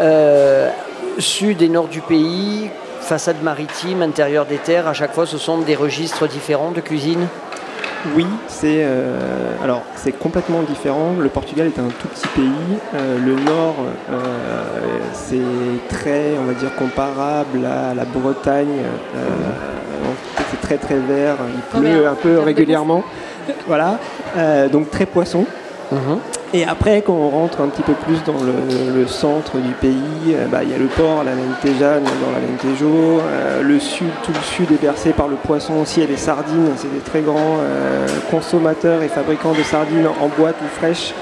Euh, sud et nord du pays, façade maritime, intérieur des terres, à chaque fois ce sont des registres différents de cuisine? Oui, c'est euh, alors c'est complètement différent. Le Portugal est un tout petit pays. Euh, le Nord, euh, c'est très, on va dire, comparable à la Bretagne. C'est très très vert. Il pleut un peu régulièrement. voilà, Euh, donc très poisson. Mhm. Et après, quand on rentre un petit peu plus dans le, le centre du pays, euh, bah, il y a le port, la Lentejane, dans la Lentejo. Euh, le sud, tout le sud est bercé par le poisson aussi et les sardines. C'est des très grands euh, consommateurs et fabricants de sardines en boîte ou fraîches.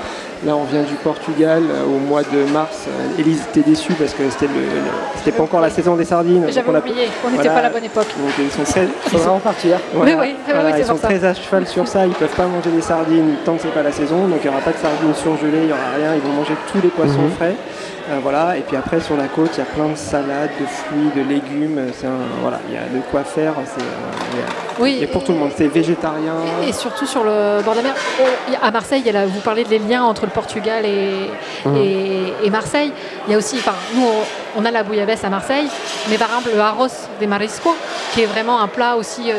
Là, on vient du Portugal euh, au mois de mars. Euh, Élise était déçue parce que c'était le- pas encore la saison des sardines. J'avais on a- oublié, on n'était voilà. pas à la bonne époque. Donc ils sont très, Faudra en partir. Voilà. Oui, oui, Voilà, ils sont ça. très à cheval sur ça. Ils peuvent pas manger des sardines tant que c'est pas la saison. Donc il n'y aura pas de sardines surgelées, il n'y aura rien. Ils vont manger tous les poissons Mhm. frais. Euh, voilà. Et puis après sur la côte, il y a plein de salades, de fruits, de légumes. Un- voilà, il y a de quoi faire. C'est euh, il y a- Oui. Et pour tout le monde, c'est végétarien. Et surtout sur le bord de la mer, oh, à Marseille, il y a la- vous parlez des liens entre le Portugal et, Mhm. et, et Marseille. Il y a aussi, enfin, nous, on, on a la bouillabaisse à Marseille, mais par exemple, le arroz des mariscos, qui est vraiment un plat aussi euh,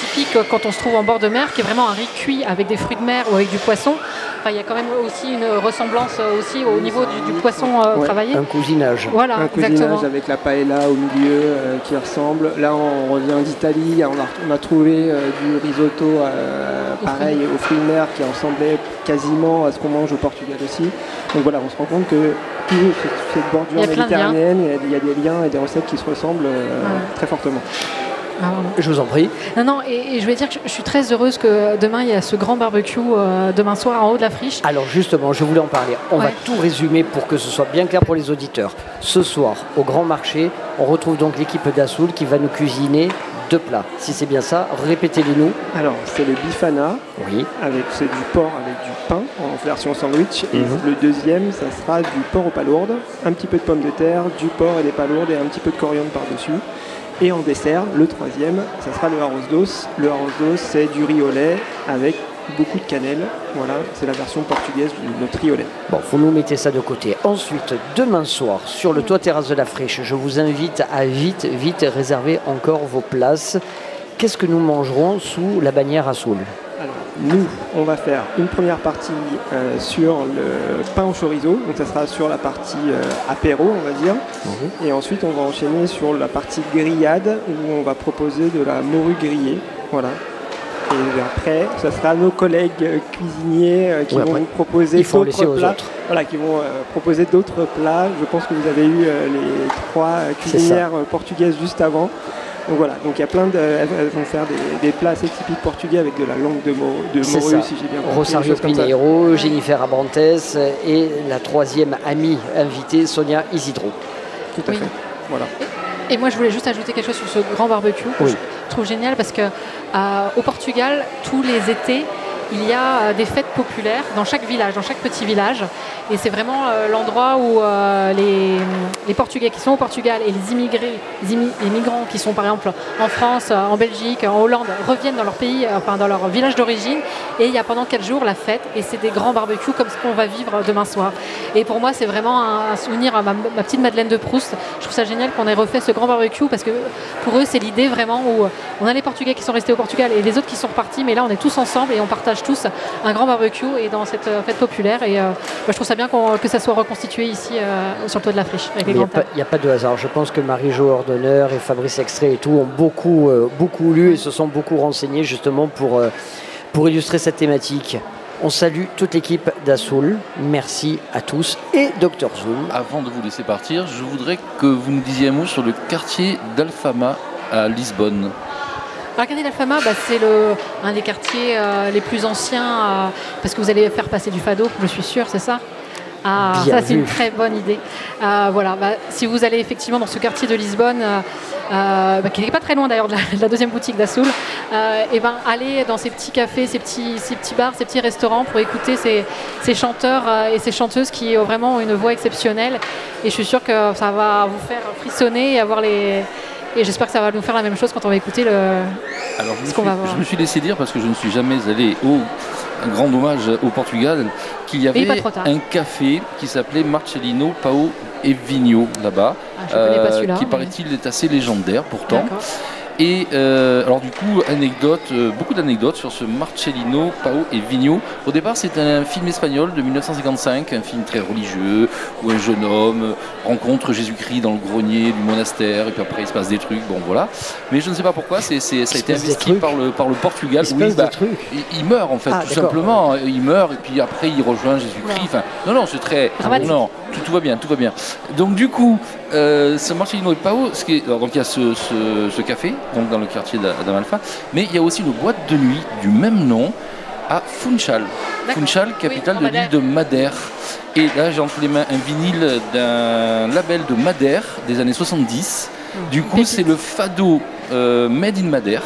typique quand on se trouve en bord de mer, qui est vraiment un riz cuit avec des fruits de mer ou avec du poisson. Enfin, il y a quand même aussi une ressemblance aussi au niveau du, du poisson euh, Ouais, Un cousinage. Voilà, un cousinage exactement. avec la paella au milieu euh, qui ressemble. Là, on revient d'Italie. On a, on a trouvé euh, du risotto euh, pareil aux fruits de mer qui ressemblait quasiment à ce qu'on mange au Portugal aussi. Donc voilà, on se rend compte que tout cette, bordure y a plein de liens. méditerranéenne, il y, a, il y a des liens et des recettes qui se ressemblent euh, très fortement. Ah. Je vous en prie. Non, non, et, et je vais dire que je, je suis très heureuse que demain il y a ce grand barbecue euh, demain soir en haut de la friche. Alors justement, je voulais en parler. On va tout résumer pour que ce soit bien clair pour les auditeurs. Ce soir, au Grand Marché, on retrouve donc l'équipe d'Assoul qui va nous cuisiner deux plats. Si c'est bien ça, répétez-les nous. Alors, c'est le bifana. Oui. Avec c'est du porc avec du pain en version sandwich. Et Mhm. le deuxième, ça sera du porc aux palourdes, un petit peu de pommes de terre, du porc et des palourdes et un petit peu de coriandre par-dessus. Et en dessert, le troisième, ça sera le arroz. Le arroz c'est du riz au lait avec beaucoup de cannelle. Voilà, c'est la version portugaise de notre riz au lait. Bon, vous nous mettez ça de côté. Ensuite, demain soir, sur le toit terrasse de la Friche, je vous invite à vite, vite réserver encore vos places. Qu'est-ce que nous mangerons sous la bannière Assoul Alors, nous, on va faire une première partie euh, sur le pain au chorizo, donc ça sera sur la partie euh, apéro, on va dire. Et ensuite, on va enchaîner sur la partie grillade, où on va proposer de la morue grillée. Voilà. Et après, ce sera nos collègues euh, cuisiniers euh, qui vont après, proposer d'autres plats. Voilà, qui vont proposer d'autres plats. Je pense que vous avez eu les trois ça. cuisinières portugaises juste avant. Donc voilà, donc il y a plein de. Elles elles vont faire des, des plats assez typiques portugais avec de la langue de, mo- de C'est morue, ça. si j'ai bien compris. Rosario. Pineiro, Jennifer Abrantes et la troisième amie invitée, Sonia Isidro. Tout à Oui. fait. Voilà. Et moi, je voulais juste ajouter quelque chose sur ce grand barbecue que Oui. je trouve génial parce que euh, au Portugal, tous les étés, il y a euh, des fêtes populaires dans chaque village, dans chaque petit village. Et c'est vraiment euh, l'endroit où euh, les, Portugais qui sont au Portugal et les immigrés, les, migrants qui sont par exemple en France, en Belgique, en Hollande, reviennent dans leur pays, enfin dans leur village d'origine. Et il y a pendant 4 jours la fête et c'est des grands barbecues comme ce qu'on va vivre demain soir. Et pour moi, c'est vraiment un, souvenir à ma, ma petite Madeleine de Proust. Je trouve ça génial qu'on ait refait ce grand barbecue parce que pour eux, c'est l'idée vraiment où on a les Portugais qui sont restés au Portugal et les autres qui sont repartis, mais là, on est tous ensemble et on partage tous un grand barbecue et dans cette euh, fête populaire. Et euh, bah, je trouve ça bien qu'on- que ça soit reconstitué ici euh, sur le toit de la friche avec Mais les il n'y a, grandes pas- a de hasard. Je pense que Marie-Jo Ordonneur et Fabrice Extrait et tout ont beaucoup, euh, beaucoup lu et se sont beaucoup renseignés justement pour, euh, pour illustrer cette thématique. On salue toute l'équipe d'Assoul. Merci à tous et Dr Zoom. Avant de vous laisser partir, je voudrais que vous nous disiez un mot sur le quartier d'Alfama à Lisbonne. Alors, Quartier d'Alfama, bah, c'est le- un des quartiers euh, les plus anciens, euh, parce que vous allez faire passer du fado, je suis sûre, c'est ça? Ah, Bien ça c'est une très bonne idée. Euh, voilà, bah, si vous allez effectivement dans ce quartier de Lisbonne, euh, euh, bah, qui n'est pas très loin d'ailleurs de, la- de la deuxième boutique d'Assoul, euh, et ben allez dans ces petits cafés, ces petits, ces petits bars, ces petits restaurants pour écouter ces, ces chanteurs euh, et ces chanteuses qui ont vraiment une voix exceptionnelle. Et je suis sûre que ça va vous faire frissonner et avoir les et j'espère que ça va nous faire la même chose quand on va écouter le, Alors, je me, ce qu'on suis, va voir. je me suis laissé dire, parce que je ne suis jamais allé au un grand hommage au Portugal, qu'il y avait un café qui s'appelait Marcellino Pao et Vigno là-bas, Ah, celui-là, qui paraît-il est assez légendaire pourtant. Et euh, alors du coup, anecdote, euh, beaucoup d'anecdotes sur ce Marcellino, Pao et Vigno. Au départ, c'est un film espagnol de 1955, un film très religieux, où un jeune homme rencontre Jésus-Christ dans le grenier du monastère, et puis après il se passe des trucs, bon voilà. Mais je ne sais pas pourquoi, c'est, c'est- ça a été investi par le, par le Portugal. Il des trucs il, il meurt en fait, Ah, tout d'accord. simplement. Il meurt, et puis après il rejoint Jésus-Christ. Enfin, non, non, c'est très... Non, tout, tout va bien, tout va bien. Donc du coup, euh, ce Marcellino et Pao, ce qui est- alors, donc il y a ce, ce- ce café, donc dans le quartier d'A- d'Amalfa, mais il y a aussi une boîte de nuit du même nom à Funchal. Funchal, capitale de l'île de Madère. Et là, j'ai entre les mains un vinyle d'un label de Madère des années 70. Mmh. Du coup, c'est le Fado euh, Made in Madère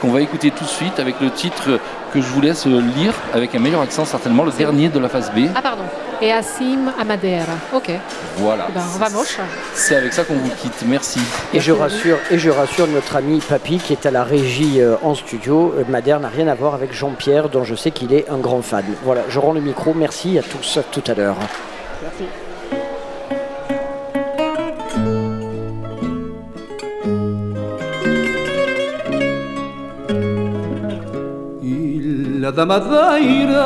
qu'on va écouter tout de suite avec le titre que je vous laisse lire avec un meilleur accent, certainement le dernier de la phase B. Ah, pardon. Et Assim à Madère. Ok. Voilà. Eh ben, on va moche. C'est avec ça qu'on vous quitte. Merci. Et je rassure, et je rassure notre ami Papy qui est à la régie euh, en studio. Euh, Madère n'a rien à voir avec Jean-Pierre, dont je sais qu'il est un grand fan. Voilà, je rends le micro. Merci à tous. À tout à l'heure. Merci. Ilha da Madeira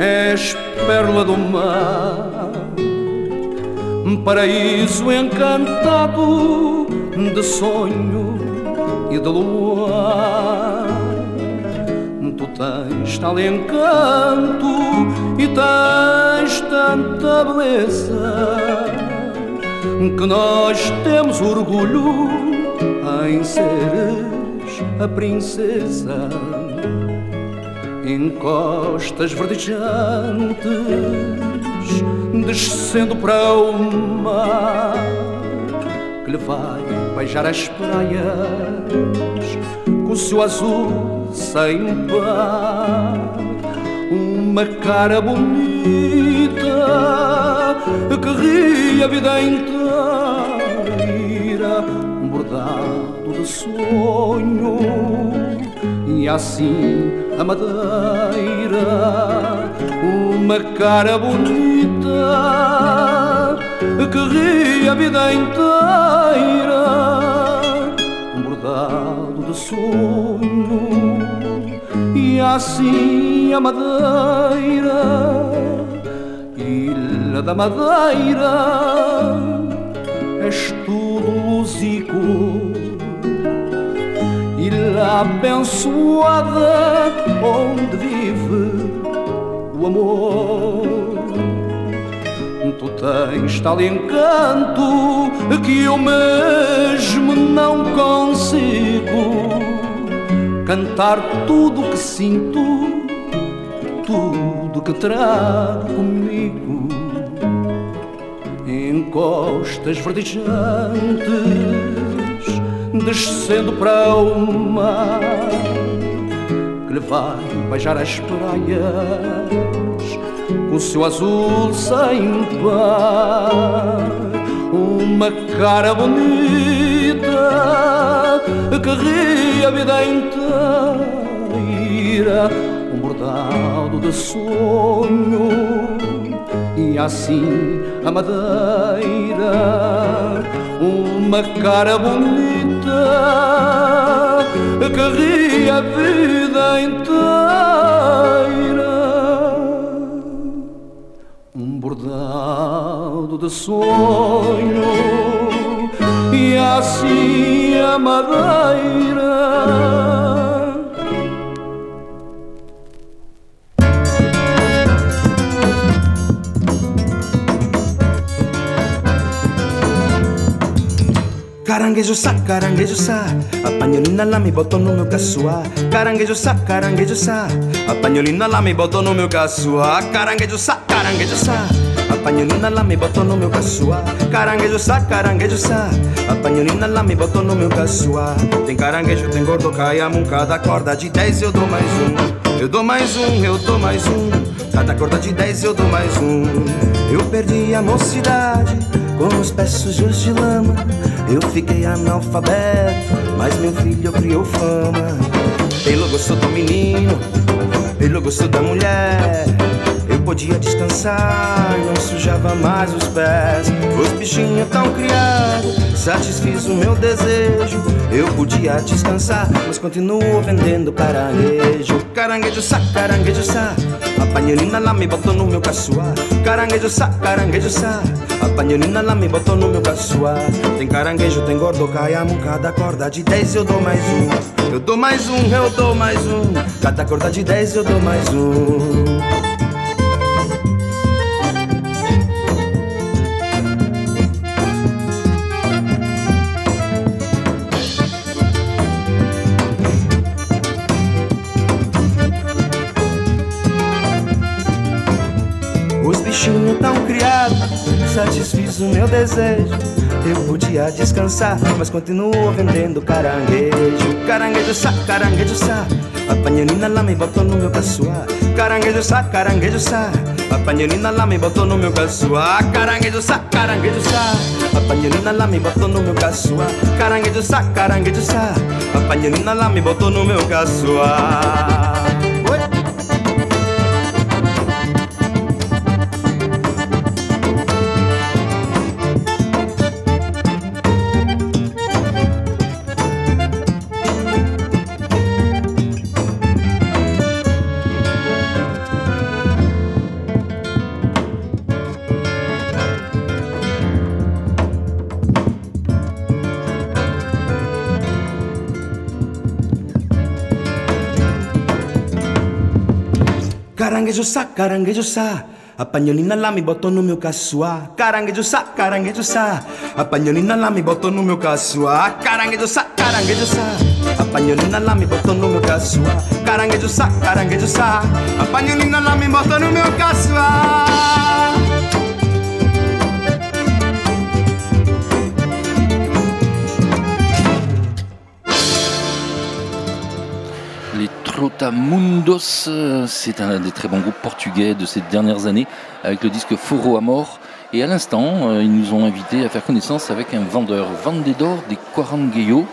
és pérola do mar, paraíso encantado de sonho e de luar. Tu tens tal encanto e tens tanta beleza que nós temos orgulho em seres a princesa. Encostas verdejantes, descendo para o mar, que lhe vai beijar as praias com o seu azul sem par. Uma cara bonita que ri a vida inteira, um bordado de sonho e assim a madeira, uma cara bonita que ri a vida inteira, um bordado de sonho e assim a madeira, ilha da madeira, és tudo músico abençoada onde vive o amor. Tu tens tal encanto que eu mesmo não consigo cantar tudo que sinto, tudo que trago comigo. Encostas verdejantes descendo para o mar que lhe vai beijar as praias com seu azul sem par. Uma cara bonita que ri a vida inteira, um bordado de sonho e assim a madeira, uma cara bonita que ri a vida inteira, um bordado de sonho e assim a madeira. Caranguejo sa, caranguejo sa. A panholina lá me botou no meu caçoar Caranguejo sa, caranguejo sa. A panholina lá me botou no meu caçoar Caranguejo sa, caranguejo sa. A panholina lá me botou no meu caçoar Caranguejo sa, caranguejo sa. A panholina lá me botou no meu caçoar Tem caranguejo, tem gordo, caiamu Cada corda de 10 eu dou mais um. Eu dou mais um, eu dou mais um. Cada corda de 10 eu dou mais um. Eu perdi a mocidade com os pés sujos de lama. Eu fiquei analfabeto, mas meu filho criou fama. Pelo gosto do menino, pelo gosto da mulher Eu podia descansar, não sujava mais os pés. Os bichinhos tão criados, satisfiz o meu desejo. Eu podia descansar, mas continuo vendendo caranguejo. Caranguejo sa, caranguejo sa. A panholina lá me botou no meu caçoar. Caranguejo sa, caranguejo sa A panholina lá me botou no meu caçoar Tem caranguejo, tem gordo, caiamu Cada corda de 10 eu dou mais um. Eu dou mais um, eu dou mais um. Cada corda de 10 eu dou mais um satisfiz o meu desejo. Eu podia descansar, mas continuo vendendo caranguejo. Caranguejo sa, caranguejo sa. A panhanina lá me botou no meu caçoar. Caranguejo sa, caranguejo sa. A panhanina lá me botou no meu caçoar. Caranguejo sa, caranguejo sa. A panhanina lá me botou no meu caçoar. Caranguejo sa, caranguejo sa. A panhanina lá me botou no meu caçoar. Caranguejo sa, caranguejo sa. A panholina lá me botou no meu caçoar. Caranguejo sa, caranguejo sa. A panholina lá me botou no meu caçoar. Caranguejo sa, caranguejo sa. A panholina lá me botou no meu caçoar. Caranguejo sa, caranguejo sa. A panholina lá me botou no meu caçoar. Trotamundos, c'est un des très bons groupes portugais de ces dernières années avec le disque Foro Amor. Et à l'instant, euh, ils nous ont invités à faire connaissance avec un vendeur, vendedor des Quarangueio,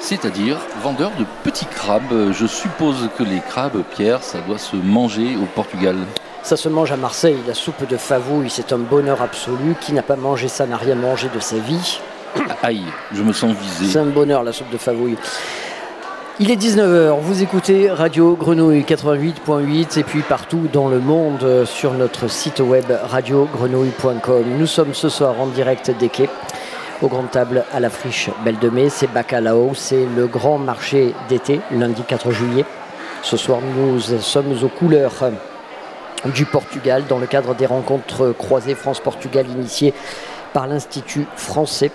c'est-à-dire vendeur de petits crabes. Je suppose que les crabes, Pierre, ça doit se manger au Portugal. Ça se mange à Marseille, la soupe de favouille, c'est un bonheur absolu. Qui n'a pas mangé ça n'a rien mangé de sa vie. Aïe, je me sens visé. C'est un bonheur la soupe de favouille. Il est 19h, vous écoutez Radio Grenouille 88.8 et puis partout dans le monde euh, sur notre site web radiogrenouille.com. Nous sommes ce soir en direct des quais au Grand Table à la friche Belle de Mai. C'est Bacalao, c'est le grand marché d'été, lundi 4 juillet. Ce soir, nous sommes aux couleurs du Portugal dans le cadre des rencontres croisées France-Portugal initiées par l'Institut français.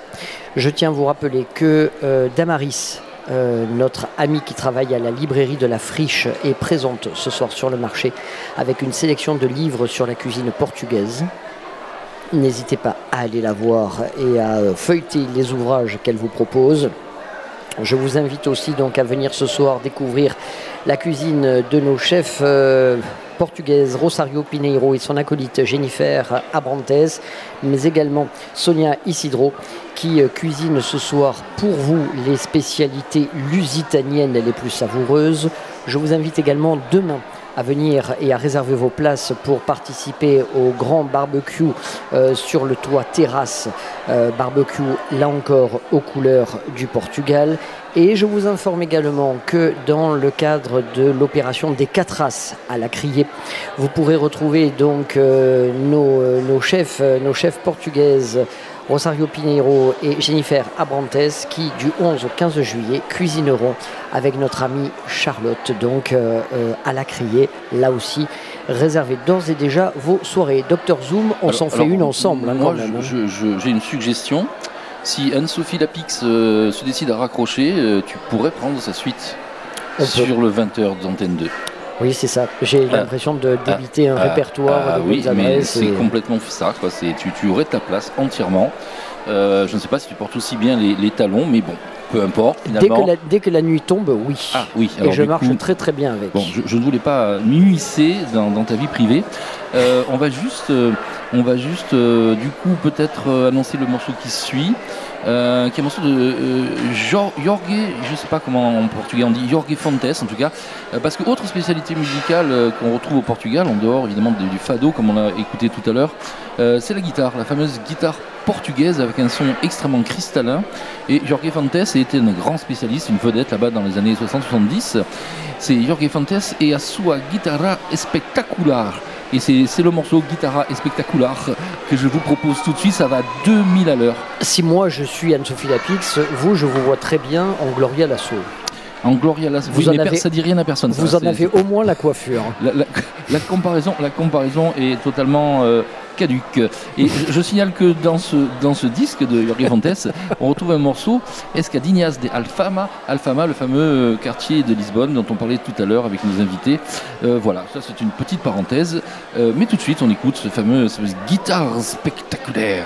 Je tiens à vous rappeler que euh, Damaris, euh, notre ami qui travaille à la librairie de la Friche, est présente ce soir sur le marché avec une sélection de livres sur la cuisine portugaise. N'hésitez pas à aller la voir et à euh, feuilleter les ouvrages qu'elle vous propose. Je vous invite aussi donc à venir ce soir découvrir la cuisine de nos chefs euh, portugaises Rosario Pineiro et son acolyte Jennifer Abrantes, mais également Sonia Isidro qui euh, cuisine ce soir pour vous les spécialités lusitaniennes les plus savoureuses. Je vous invite également demain à venir et à réserver vos places pour participer au grand barbecue euh, sur le toit terrasse. Euh, barbecue là encore aux couleurs du Portugal. Et je vous informe également que dans le cadre de l'opération des quatre à la criée vous pourrez retrouver donc euh, nos, nos chefs nos chefs portugaises Rosario Pineiro et Jennifer Abrantes qui du 11 au 15 juillet cuisineront avec notre amie Charlotte donc euh, euh, à la criée là aussi réservez d'ores et déjà vos soirées Docteur Zoom on s'en fait une ensemble hein, Moi, hein. j'ai une suggestion. Si Anne-Sophie Lapix euh, se décide à raccrocher, tu pourrais prendre sa suite On sur le 20h d'Antenne 2. Oui c'est ça j'ai Ah. l'impression de débiter un Ah, répertoire ah de oui, mais c'est et- complètement ça. Quoi. Tu, tu aurais ta place entièrement. Euh, je ne sais pas si tu portes aussi bien les, les talons, mais bon, peu importe. dès que, la, dès que la nuit tombe oui Ah oui, et je marche coup- très très bien avec Bon, je, je ne voulais pas m'immiscer dans, dans ta vie privée. Euh, on va juste, euh, on va juste euh, du coup peut-être annoncer le morceau qui suit, qui est un morceau de Jor- Jorge, je ne sais pas comment en portugais on dit, Jorge Fontes en tout cas, parce que autre spécialité musicale qu'on retrouve au Portugal, en dehors évidemment du, fado comme on l'a écouté tout à l'heure, c'est la guitare, la fameuse guitare portugaise avec un son extrêmement cristallin. Et Jorge Fontes été un grand spécialiste, une vedette là-bas dans les années 60-70. C'est Jorge Fontes et a sua guitarra espectacular. Et c'est le morceau Guitarra Espectacular que je vous propose tout de suite, ça va à 2000 à l'heure. si moi je suis Anne-Sophie Lapix vous je vous vois très bien en Gloria Lasso En Gloria Las Vous oui, en avez- ça dit rien à personne. ça, Vous en avez au moins la coiffure. La, la- la comparaison, la comparaison est totalement euh, caduque. Et je, je signale que dans ce, dans ce disque de Jorge Fontes, on retrouve un morceau Escadinhas de Alfama, Alfama, le fameux euh, quartier de Lisbonne dont on parlait tout à l'heure avec nos invités. Euh, voilà, ça c'est une petite parenthèse. Euh, mais tout de suite, on écoute ce fameux, guitare spectaculaire.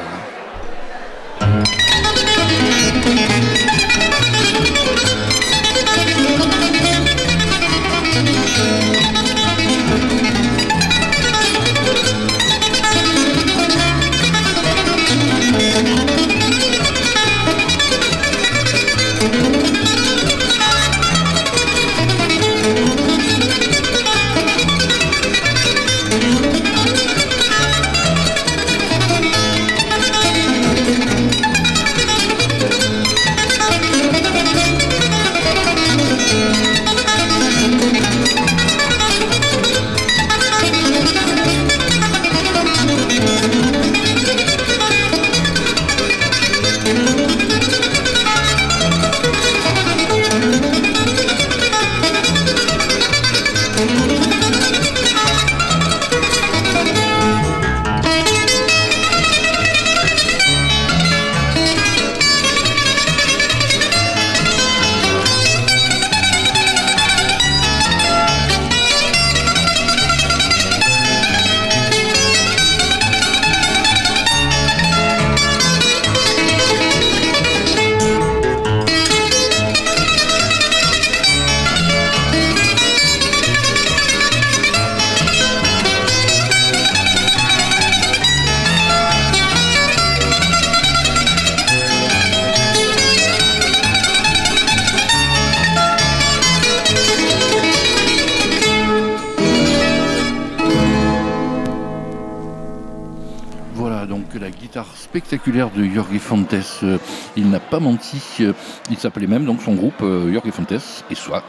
De Jorge Fontes. Euh, il n'a pas menti. Euh, il s'appelait même donc son groupe euh, Jorge Fontes et soit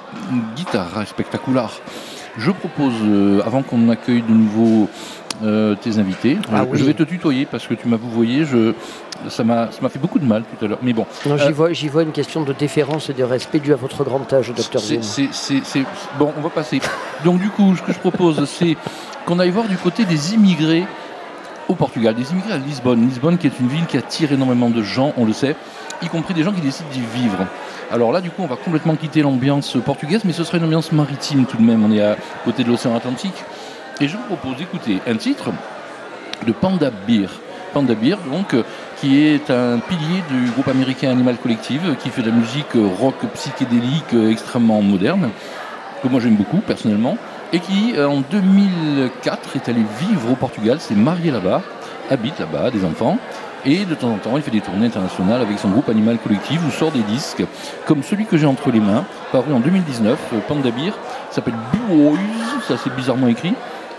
guitare spectaculaire. Je propose, euh, avant qu'on accueille de nouveau euh, tes invités, Ah je- oui. vais te tutoyer parce que tu m'as vouvoyé. Je, ça m'a fait beaucoup de mal tout à l'heure. Mais bon. Non, Euh, j'y vois, j'y vois une question de déférence et de respect dû à votre grand âge, docteur Zoom. c'est- Bon, on va passer. Donc du coup, ce que je propose, c'est qu'on aille voir du côté des immigrés au Portugal, des immigrés à Lisbonne. Lisbonne qui est une ville qui attire énormément de gens, on le sait, y compris des gens qui décident d'y vivre. Alors là, du coup, on va complètement quitter l'ambiance portugaise, mais ce sera une ambiance maritime tout de même. On est à côté de l'océan Atlantique. Et je vous propose d'écouter un titre de Panda Beer. Panda Beer, donc, qui est un pilier du groupe américain Animal Collective, qui fait de la musique rock psychédélique extrêmement moderne, que moi j'aime beaucoup personnellement, et qui euh, en 2004 est allé vivre au Portugal, s'est marié là-bas, habite là-bas, des enfants, et de temps en temps il fait des tournées internationales avec son groupe Animal Collective où sort des disques, comme celui que j'ai entre les mains, paru en 2019, euh, Panda Beer, s'appelle Boys, ça c'est bizarrement écrit,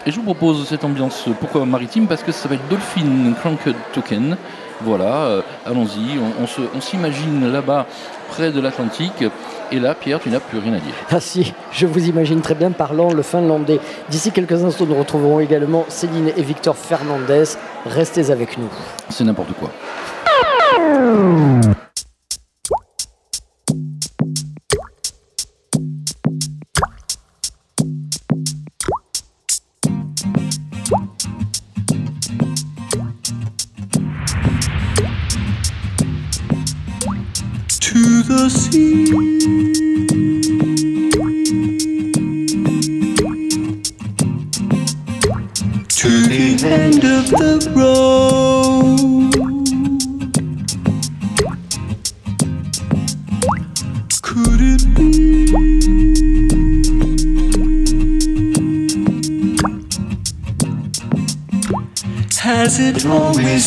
et je vous propose cette ambiance, euh, pourquoi maritime Parce que ça s'appelle Dolphin Cranked Token. Voilà, allons-y, on s'imagine là-bas, près de l'Atlantique, et là, Pierre, tu n'as plus rien à dire. Ah si, je vous imagine très bien parlant le finlandais. D'ici quelques instants, nous retrouverons également Céline et Victor Fernandez. Restez avec nous. C'est n'importe quoi.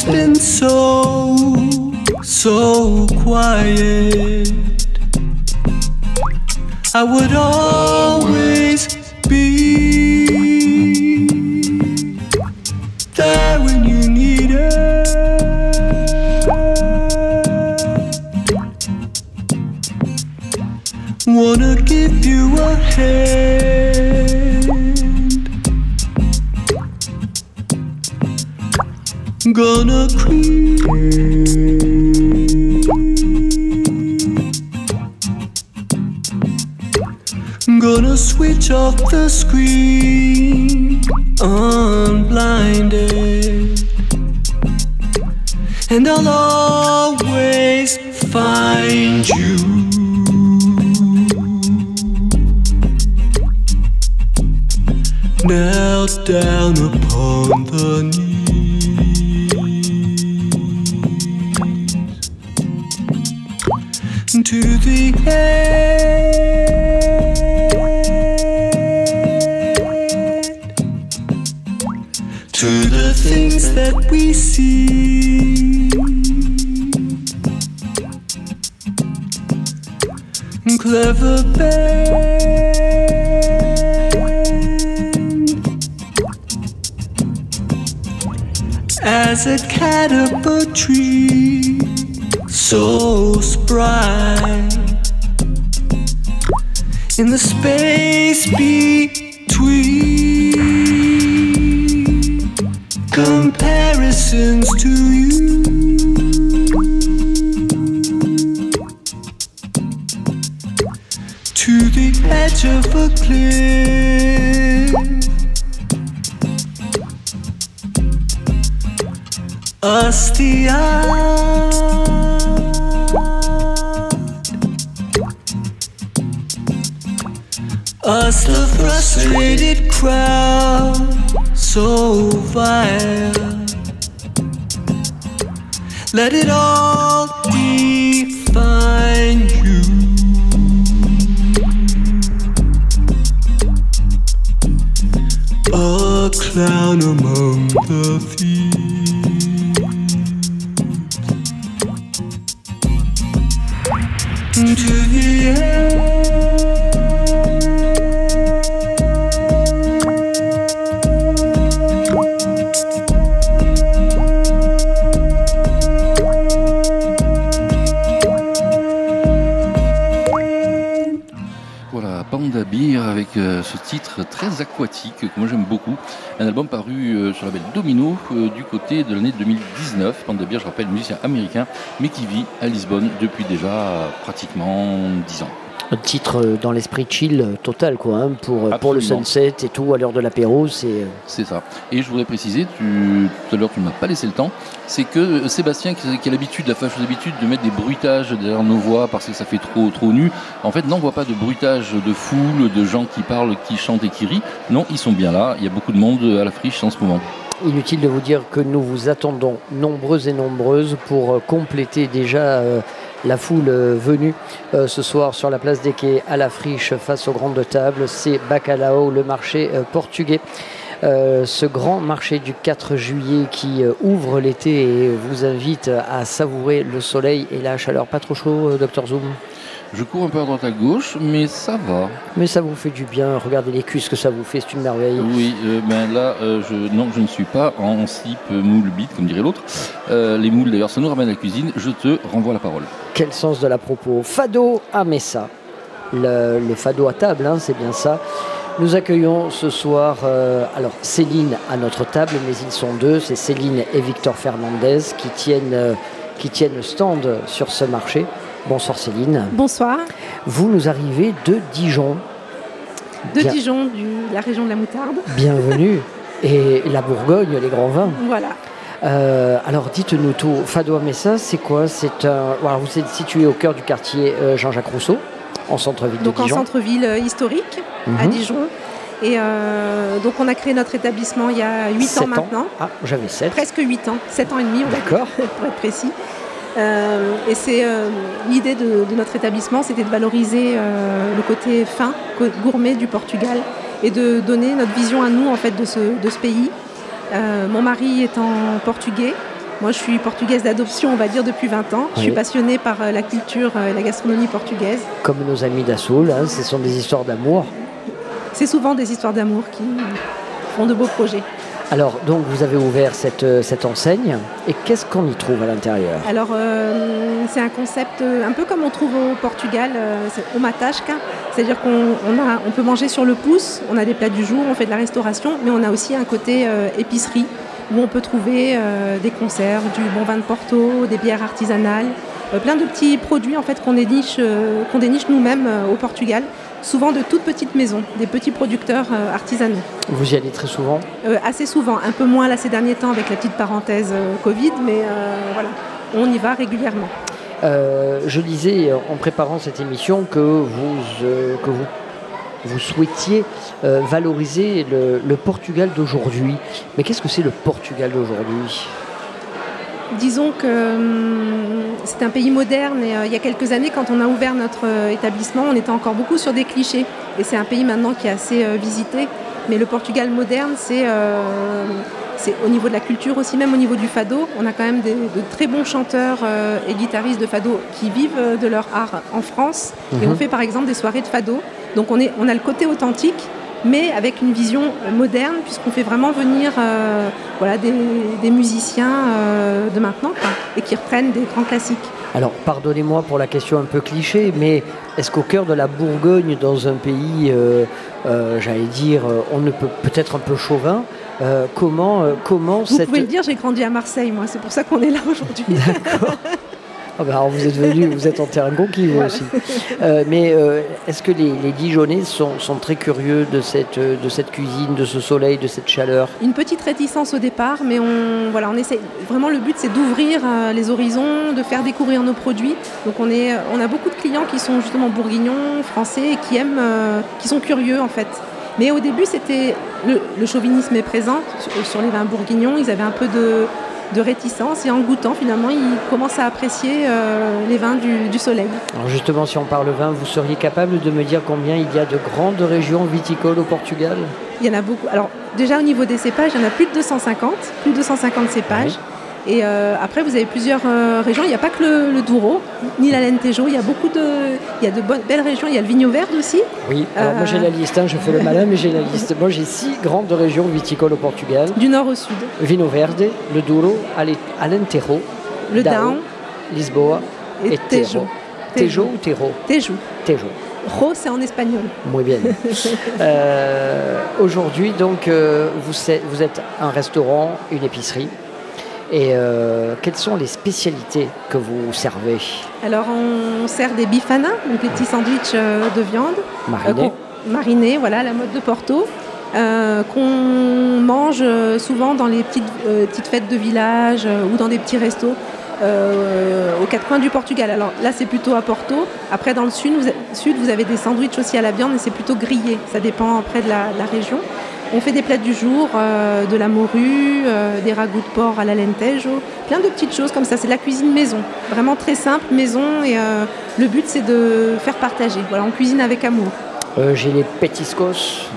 Always been so, so quiet? I would always spry in the space between comparisons to you. To the edge of a cliff, us the Us the frustrated crowd, so vile. Let it all paru euh, sur la label Domino euh, du côté de l'année 2019. Panda Beer, je rappelle, musicien américain, mais qui vit à Lisbonne depuis déjà pratiquement 10 ans. Un titre euh, dans l'esprit chill euh, total, quoi, hein, pour, euh, pour le sunset et tout, à l'heure de l'apéro, c'est. C'est ça. Et je voudrais préciser, tu, tout à l'heure tu ne m'as pas laissé le temps, c'est que Sébastien qui, qui a l'habitude, la fâcheuse habitude de mettre des bruitages derrière nos voix parce que ça fait trop trop nu, en fait n'envoie pas de bruitage de foule, de gens qui parlent, qui chantent et qui rient. Non, ils sont bien là, il y a beaucoup de monde à la friche en ce moment. Inutile de vous dire que nous vous attendons nombreuses et nombreuses pour compléter déjà euh, la foule euh, venue euh, ce soir sur la place des quais à la friche face aux grandes tables. C'est Bacalao, le marché euh, portugais. Ce grand marché du 4 juillet qui ouvre l'été et vous invite à savourer le soleil et la chaleur. Pas trop chaud, Dr Zoom? Je cours un peu à droite à gauche, mais ça va. Mais ça vous fait du bien. Regardez les cuisses que ça vous fait, c'est une merveille. Oui, euh, ben là, euh, je, non, je ne suis pas en slip moule bite, comme dirait l'autre. Euh, les moules, d'ailleurs, ça nous ramène à la cuisine. Je te renvoie la parole. Quel sens de la propos. Fado à Messa. Le, le fado à table, hein, c'est bien ça. Nous accueillons ce soir euh, alors Céline à notre table, mais ils sont deux, c'est Céline et Victor Fernandez qui tiennent, euh, qui tiennent le stand sur ce marché. Bonsoir Céline. Bonsoir. Vous nous arrivez de Dijon. De Bien- Dijon, de la région de la moutarde. Bienvenue. Et la Bourgogne, les grands vins. Voilà. Euh, alors dites-nous tout, Fado Messa, c'est quoi? C'est un. Alors, vous êtes situé au cœur du quartier euh, Jean-Jacques Rousseau, en centre-ville de Donc en centre-ville euh, historique, à Mhm. Dijon. Et euh, donc on a créé notre établissement il y a 8 Sept ans maintenant. Ah, j'avais 7. Presque 8 ans, 7 ans et demi, on D'accord. pour être précis. Euh, et c'est euh, l'idée de, de notre établissement, c'était de valoriser euh, le côté fin, gourmet du Portugal et de donner notre vision à nous en fait de ce, de ce pays. Mon mari étant portugais, moi je suis portugaise d'adoption, on va dire depuis 20 ans. Je suis passionnée par la culture et la gastronomie portugaise. Comme nos amis d'Assoul, hein, ce sont des histoires d'amour. C'est souvent des histoires d'amour qui font de beaux projets. Alors, donc, vous avez ouvert cette, euh, cette enseigne, et qu'est-ce qu'on y trouve à l'intérieur? Alors, euh, c'est un concept euh, un peu comme on trouve au Portugal, c'est. C'est-à-dire qu'on on peut manger sur le pouce, on a des plats du jour, on fait de la restauration, mais on a aussi un côté épicerie où on peut trouver des conserves, du bon vin de Porto, des bières artisanales, plein de petits produits en fait qu'on déniche, qu'on déniche nous-mêmes au Portugal souvent de toutes petites maisons, des petits producteurs euh, artisanaux. Vous y allez très souvent Euh, assez souvent, un peu moins là ces derniers temps avec la petite parenthèse euh, Covid, mais voilà, on y va régulièrement. Je disais en préparant cette émission que vous, que vous, vous souhaitiez valoriser le, le Portugal d'aujourd'hui. Mais qu'est-ce que c'est le Portugal d'aujourd'hui? Disons que hum, c'est un pays moderne et euh, il y a quelques années, quand on a ouvert notre euh, établissement, on était encore beaucoup sur des clichés. Et c'est un pays maintenant qui est assez euh, visité. Mais le Portugal moderne, c'est au niveau de la culture aussi, même au niveau du fado. On a quand même des- de très bons chanteurs et guitaristes de fado qui vivent de leur art en France. Et Mhm. on fait par exemple des soirées de fado. Donc on, est, on a le côté authentique, mais avec une vision moderne, puisqu'on fait vraiment venir euh, voilà, des, des musiciens euh, de maintenant quoi, et qui reprennent des grands classiques. Alors, pardonnez-moi pour la question un peu cliché, mais est-ce qu'au cœur de la Bourgogne, dans un pays, euh, j'allais dire, on ne peut peut-être un peu chauvin, comment, comment Vous cette... pouvez le dire, j'ai grandi à Marseille, moi, c'est pour ça qu'on est là aujourd'hui. Ah bah alors vous êtes venu, vous êtes en terrain conquis vous Voilà. aussi. Euh, mais euh, est-ce que les, les Dijonais sont, sont très curieux de cette, de cette cuisine, de ce soleil, de cette chaleur? Une petite réticence au départ, mais on, voilà, on essaie. Vraiment, le but, c'est d'ouvrir euh, les horizons, de faire découvrir nos produits. Donc, on, est, on a beaucoup de clients qui sont justement bourguignons, français, et qui aiment, euh, qui sont curieux en fait. Mais au début, c'était le, le chauvinisme est présent sur, sur les vins bourguignons. Ils avaient un peu de, de réticence, et en goûtant, finalement, ils commencent à apprécier euh, les vins du, du soleil. Alors justement, si on parle vin, vous seriez capable de me dire combien il y a de grandes régions viticoles au Portugal? Il y en a beaucoup. Alors, déjà au niveau des cépages, il y en a plus de 250, plus de 250 cépages. Et euh, après, vous avez plusieurs euh, régions. Il n'y a pas que le, le Douro, ni l'Alentejo. Il y a beaucoup de, il y a de bonnes, belles régions. Il y a le Vigno Verde aussi. Oui, alors moi j'ai Euh. la liste, hein, je fais le malin, mais j'ai la liste. Moi j'ai six grandes régions viticoles au Portugal. Du nord au sud. Vino Verde, le Douro, Ale- Alentejo, Le Down Lisboa et et, Tejo. Tejo. Ou Tejo? Tejo. Tejo. Ro, c'est en espagnol. Muy bien. Euh, Aujourd'hui, donc, euh, vous, êtes, vous êtes un restaurant, une épicerie. Et euh, quelles sont les spécialités que vous servez Alors, on sert des bifanas, donc les petits sandwichs euh, de viande. Marinés. Euh, marinés, voilà, la mode de Porto. euh, qu'on mange souvent dans les petites, euh, petites fêtes de village euh, ou dans des petits restos aux quatre coins du Portugal. Alors là, c'est plutôt à Porto. Après, dans le sud vous, a- sud, vous avez des sandwichs aussi à la viande, mais c'est plutôt grillé. Ça dépend après de la, de la région. On fait des plats du jour, euh, de la morue, euh, des ragoûts de porc à la lentejo, plein de petites choses comme ça. C'est de la cuisine maison, vraiment très simple, maison. Et euh, le but, c'est de faire partager. Voilà, on cuisine avec amour. J'ai les petiscos,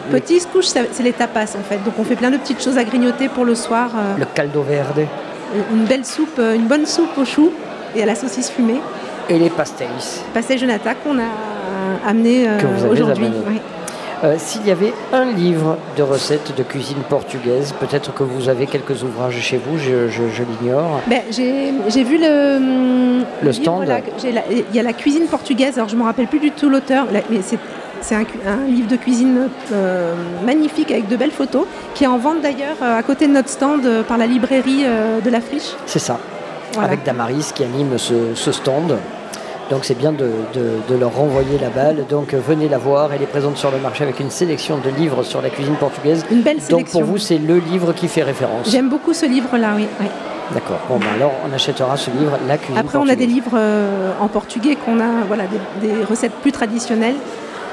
couches, c'est les tapas en fait. Donc on fait plein de petites choses à grignoter pour le soir. le caldo verde une belle soupe, une bonne soupe au chou et à la saucisse fumée. et les pastéis. Pastel Jonata qu'on a amené aujourd'hui. Euh, S'il y avait un livre de recettes de cuisine portugaise, peut-être que vous avez quelques ouvrages chez vous, je, je- je l'ignore. Ben, j'ai vu le, Le stand. Il y a la cuisine portugaise, alors je ne me rappelle plus du tout l'auteur, mais c'est c'est un, livre de cuisine euh, magnifique avec de belles photos, qui est en vente d'ailleurs euh, à côté de notre stand euh, par la librairie de la Friche. C'est ça, Voilà. avec Damaris qui anime ce, ce stand. Donc c'est bien de, de- de leur renvoyer la balle. Donc euh, venez la voir, elle est présente sur le marché avec une sélection de livres sur la cuisine portugaise. Une belle Donc sélection. pour vous, c'est le livre qui fait référence. J'aime beaucoup ce livre-là, oui. oui. D'accord. Bon, ben alors on achètera ce livre, La cuisine Après, on a des livres euh, en portugais qu'on a, voilà, des, des recettes plus traditionnelles,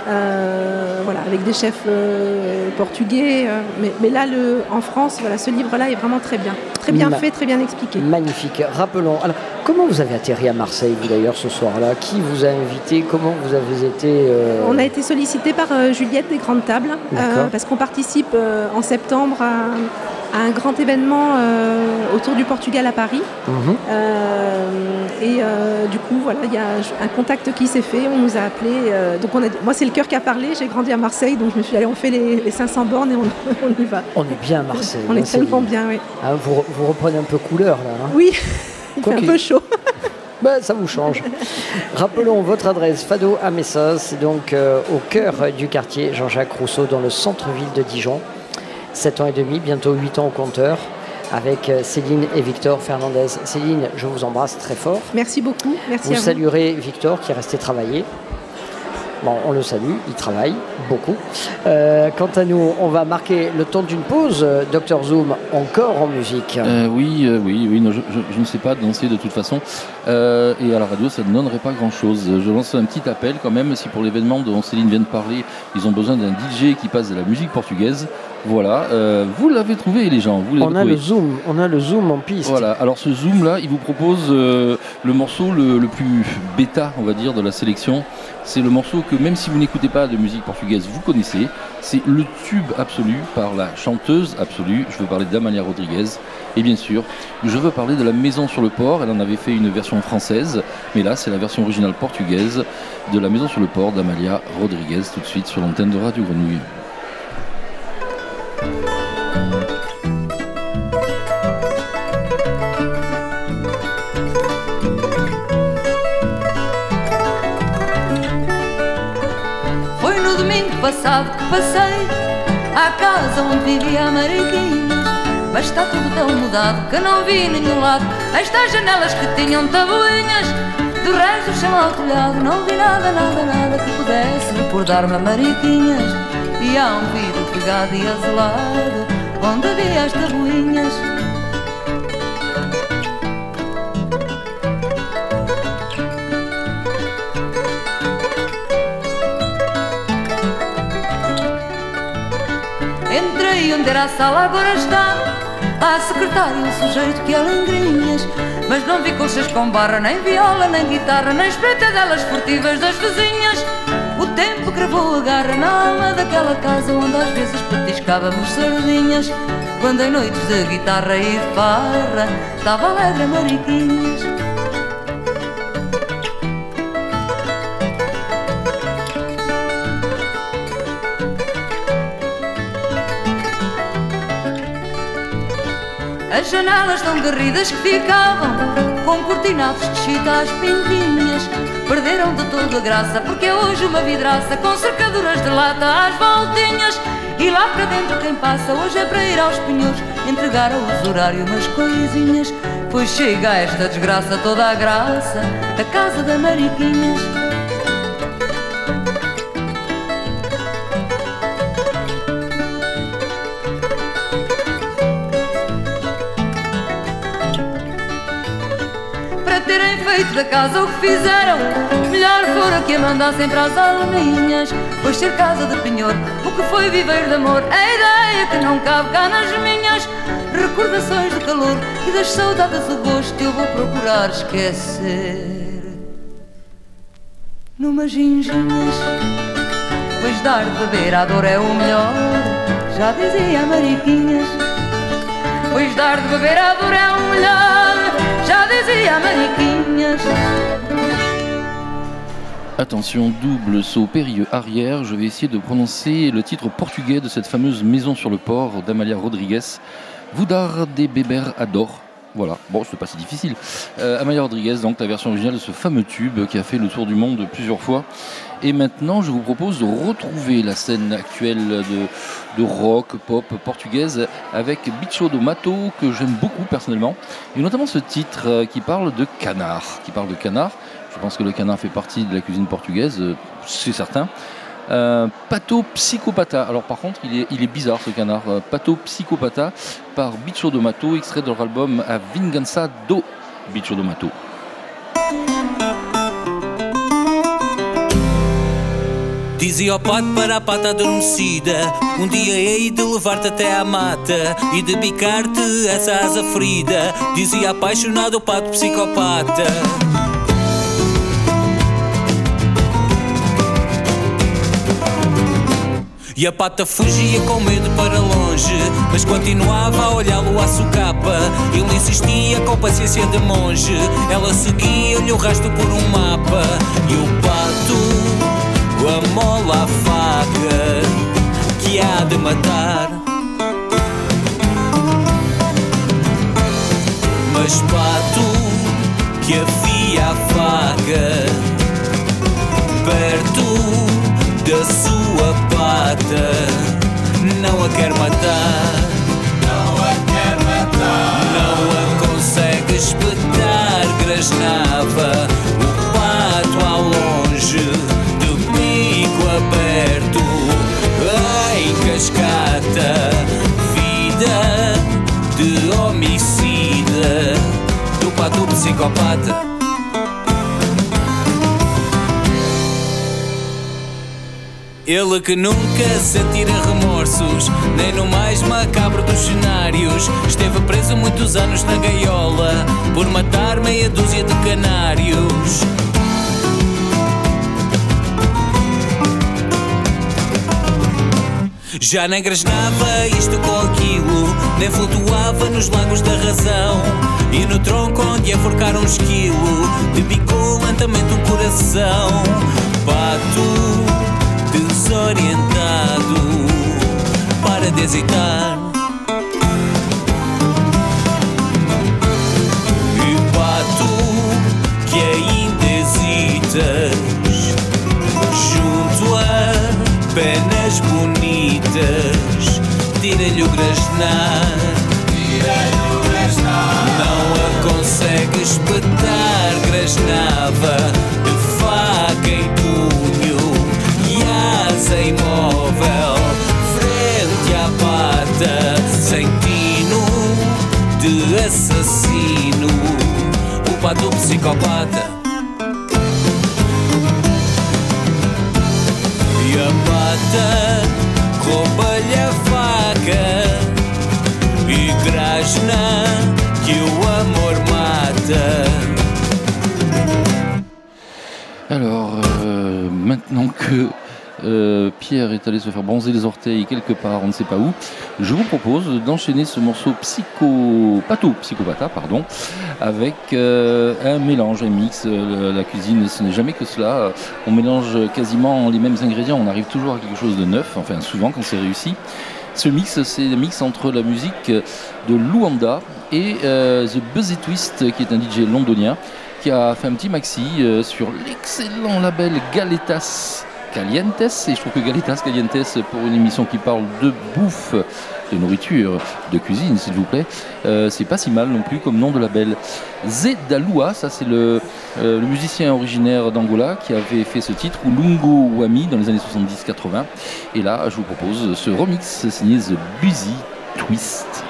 euh, voilà, avec des chefs euh, portugais. euh, mais, mais là, le, en France, voilà, ce livre-là est vraiment très bien, très bien Ma- fait, très bien expliqué. Magnifique. Rappelons. Alors, comment vous avez atterri à Marseille, vous d'ailleurs, ce soir-là? Qui vous a invité? Comment vous avez été On a été sollicité par Juliette des Grandes Tables parce qu'on participe en septembre à, à un grand événement euh, autour du Portugal à Paris. Mhm. Euh, et euh, du coup, voilà, il y a un contact qui s'est fait. On nous a appelés. donc on a, moi, c'est le cœur qui a parlé. J'ai grandi à Marseille, donc je me suis dit, allez, on fait les, les 500 bornes et on, on y va. On est bien à Marseille. On hein, est tellement Céline. bien, oui. Hein, vous, vous reprenez un peu couleur là. hein Oui, il fait Quoi un peu chaud. Ben, ça vous change. Rappelons votre adresse Fado à Messas, c'est donc euh, au cœur du quartier Jean-Jacques Rousseau, dans le centre-ville de Dijon. 7 ans et demi, bientôt 8 ans au compteur, avec euh, Céline et Victor Fernandez. Céline, je vous embrasse très fort. Merci beaucoup. Merci vous à vous. saluerez Victor qui est resté travailler. Bon, on le salue, il travaille beaucoup. Euh, quant à nous, on va marquer le temps d'une pause. Dr Zoom, encore en musique. Euh, oui, euh, oui, oui, non, je, je- je ne sais pas danser de toute façon. Euh, et à la radio, ça ne donnerait pas grand-chose. Je lance un petit appel quand même, si pour l'événement dont Céline vient de parler, ils ont besoin d'un DJ qui passe de la musique portugaise. Voilà, euh, vous l'avez trouvé les gens, vous l'avez On a trouvé. le zoom, on a le zoom en piste. Voilà, alors ce zoom là, il vous propose euh, le morceau le, le plus bêta, on va dire, de la sélection. C'est le morceau que même si vous n'écoutez pas de musique portugaise, vous connaissez. C'est le tube absolu par la chanteuse absolue. Je veux parler d'Amalia Rodriguez. Et bien sûr, je veux parler de la Maison sur le Port. Elle en avait fait une version française, mais là c'est la version originale portugaise de la Maison sur le Port d'Amalia Rodriguez, tout de suite sur l'antenne de Radio Grenouille. Foi no domingo passado que passei à casa onde vivia a Mariquinha. Mas está tudo tão mudado que não vi nenhum lado. Estas janelas que tinham tabuinhas, do resto do chão ao telhado, não vi nada, nada, nada que pudesse recordar-me a Mariquinhas. E há um vidro pegado e azulado, onde havia as tabuinhas. Entrei onde era a sala, agora está. A secretária, um sujeito que é lengrinhas Mas não vi coxas com barra, nem viola, nem guitarra Nem espreitadelas furtivas das vizinhas O tempo cravou a garra na alma daquela casa Onde às vezes petiscávamos sardinhas Quando em noites de guitarra e farra Estava alegre a mariquinhas As janelas tão garridas que ficavam Com cortinados de chita às pintinhas Perderam de toda a graça Porque é hoje uma vidraça Com cercaduras de lata às voltinhas. E lá para dentro quem passa Hoje é para ir aos pinhões Entregar ao usurário umas coisinhas Pois chega a esta desgraça toda a graça Da casa da Mariquinhas da casa o que fizeram. Melhor fora que a mandassem para as alminhas, pois ser casa de penhor, o que foi viver de amor, é ideia que não cabe cá nas minhas recordações de calor e das saudades do gosto. Eu vou procurar esquecer numas ginginhas, pois dar de beber à dor é o melhor, já dizia a Mariquinhas. Pois dar de beber à dor é o melhor, Attention, double saut périlleux arrière. Je vais essayer de prononcer le titre portugais de cette fameuse maison sur le port d'Amalia Rodriguez. Vudar de Beber Ador. Voilà, bon, c'est pas si difficile. Euh, Amalia Rodriguez, donc la version originale de ce fameux tube qui a fait le tour du monde plusieurs fois. Et maintenant, je vous propose de retrouver la scène actuelle de, de rock, pop portugaise avec Bicho do Mato, que j'aime beaucoup personnellement. Et notamment ce titre euh, qui parle de canard. Qui parle de canard. Je pense que le canard fait partie de la cuisine portugaise, euh, c'est certain. Euh, Pato Psychopata. Alors par contre, il est, bizarre ce canard. Euh, Pato Psychopata par Bicho do Mato, extrait de leur album A Vingança do Bicho do Mato. Dizia ao pato para a pata adormecida Um dia hei de levar-te até à mata E de bicar-te essa asa ferida Dizia apaixonado o pato psicopata E a pata fugia com medo para longe Mas continuava a olhá-lo à socapa Ele insistia com paciência de monge Ela seguia-lhe o rastro por um mapa. E o pato, a mola, a faca Que há de matar. Mas pato, que afia a faca Perto da sua mata, não a quer matar. Não a quer matar. Não a consegue espetar, grasnava. O pato ao longe, de bico aberto, em cascata. Vida de homicida, do pato psicopata. Ele que nunca sentira remorsos, nem no mais macabro dos cenários. Esteve preso muitos anos na gaiola por matar meia dúzia de canários. Já nem grasnava isto com aquilo, nem flutuava nos lagos da razão. E no tronco onde enforcaram um esquilo, debicou lentamente um coração. Pato desorientado para desentar. E pato que ainda hesitas junto a penas bonitas, tira-lhe o grasnar. Não a consegue espetar, grasnava o pato psicopata. E a pata rouba-lhe a faca e grasna que o amor mata. Alors, euh, maintenant que euh, Pierre est allé se faire bronzer les orteils quelque part, on ne sait pas où, je vous propose d'enchaîner ce morceau psycho... pato psychopata, pardon, avec euh, un mélange, un mix. Euh, la cuisine, ce n'est jamais que cela. On mélange quasiment les mêmes ingrédients, on arrive toujours à quelque chose de neuf, enfin souvent quand c'est réussi. Ce mix, c'est le mix entre la musique de Luanda et The Buzzy Twist, qui est un DJ londonien, qui a fait un petit maxi sur l'excellent label Galetas Calientes. Et je trouve que Galetas Calientes, pour une émission qui parle de bouffe, de nourriture, de cuisine, s'il vous plaît, euh, c'est pas si mal non plus comme nom de label. Zedalua, ça c'est le, euh, le musicien originaire d'Angola qui avait fait ce titre, ou Lungo Wami, dans les années 70-80. Et là, je vous propose ce remix signé The Buzzy Twist.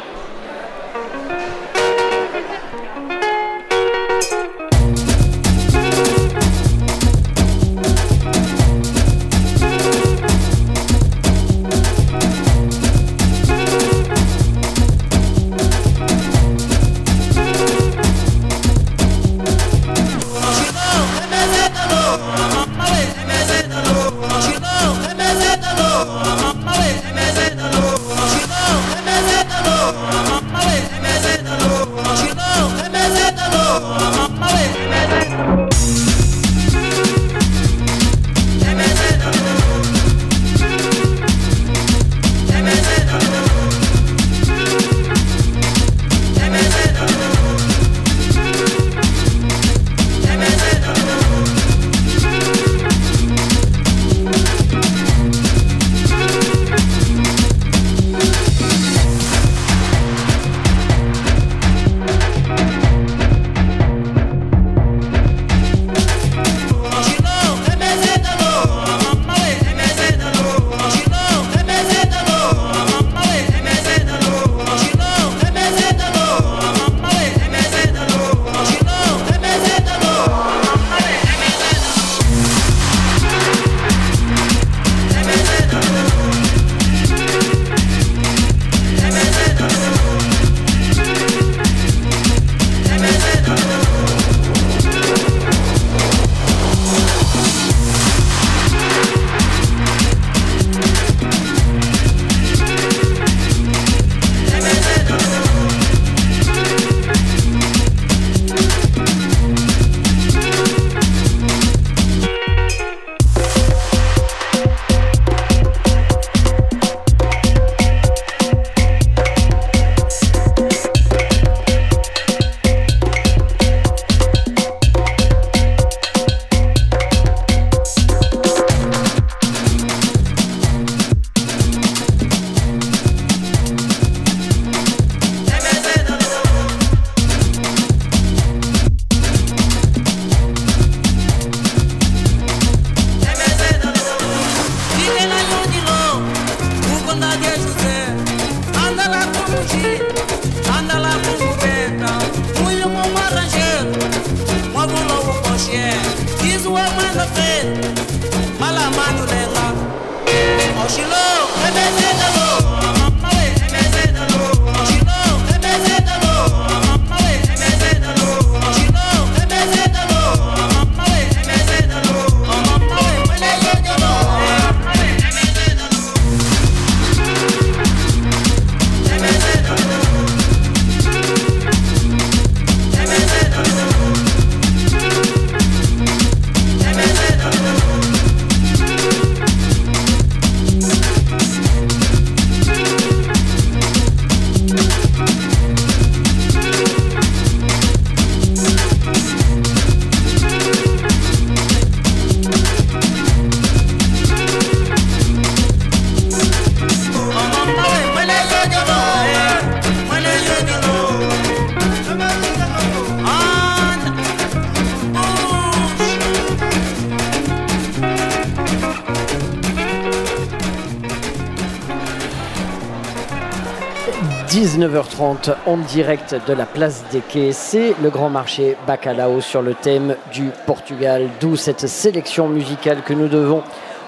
19h30 en direct de la place des quais. C'est le grand marché Bacalao sur le thème du Portugal, d'où cette sélection musicale que nous devons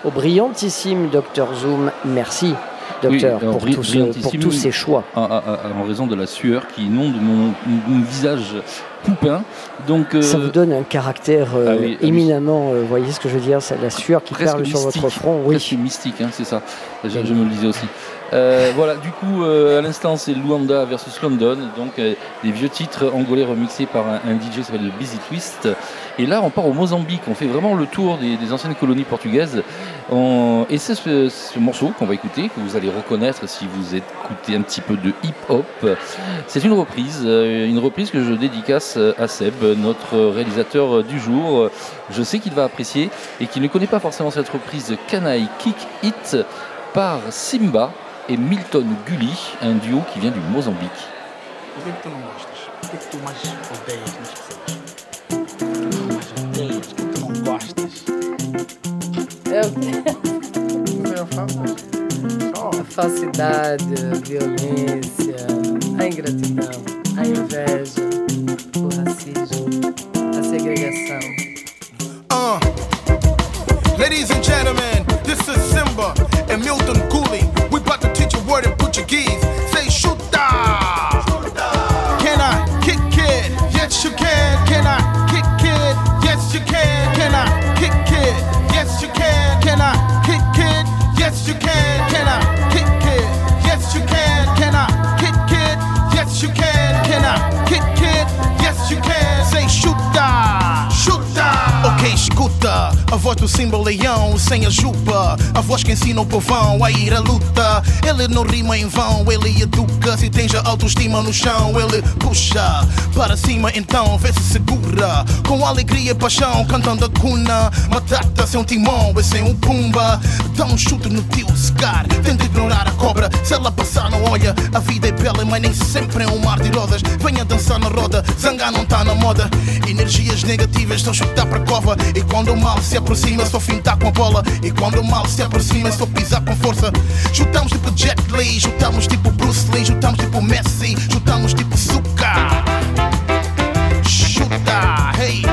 au brillantissime Dr Zoom. Merci docteur Oui, alors, pour, bri- tout ce- pour brillantissime, tous ces choix. En, en- en raison de la sueur qui inonde mon, mon visage poupin. Donc, euh, Ça vous donne un caractère euh, ah oui, ah oui. éminemment, euh, voyez ce que je veux dire, la sueur qui presque perle sur votre front. Oui. presque mystique, hein, c'est ça. Je, je me le disais aussi. Euh, voilà, du coup, euh, à l'instant, c'est Luanda versus London, donc euh, des vieux titres angolais remixés par un, DJ qui s'appelle Busy Twist. Et là, on part au Mozambique, on fait vraiment le tour des, anciennes colonies portugaises. Et c'est ce, ce morceau qu'on va écouter, que vous allez reconnaître si vous écoutez un petit peu de hip-hop. C'est une reprise, une reprise que je dédicace à Seb, notre réalisateur du jour. Je sais qu'il va apprécier et qu'il ne connaît pas forcément cette reprise Canaille Kick It par Simba et Milton Gully, un duo qui vient du Mozambique. A falsidade, a violência, a ingratidão, a inveja, o racismo, a segregação. Uh. Ladies and gentlemen, this is Simba and Milton Cooley. Word in Portuguese. Say chuta. Can I kick it? Yes, you can. Can I kick it? Yes, you can. Can I kick it? Yes, you can. Can I kick it? Yes, you can. Can I kick it? Yes, you can. Can I kick it? Yes, you can. Can I kick it? Yes, you can. Say chuta. Escuta a voz do símbolo leão sem a jupa, a voz que ensina o povão a ir à luta. Ele não rima em vão, ele educa. Se tens a autoestima no chão, ele puxa para cima, então vê se segura. Com alegria e paixão, cantando a cuna. Matata sem um timão e sem um pumba. Dá um chute no teu cigar, tenta ignorar a cobra. Se ela passar, não olha. A vida é bela, mas nem sempre é um mar de rosas. Venha dançar na roda, zangar não tá na moda. Energias negativas estão chutar para cova. E quando o mal se aproxima, só fintar com a bola. E quando o mal se aproxima, só pisar com força. Chutamos tipo Jet Li, chutamos tipo Bruce Lee, chutamos tipo Messi, chutamos tipo Suka. Chuta, hey.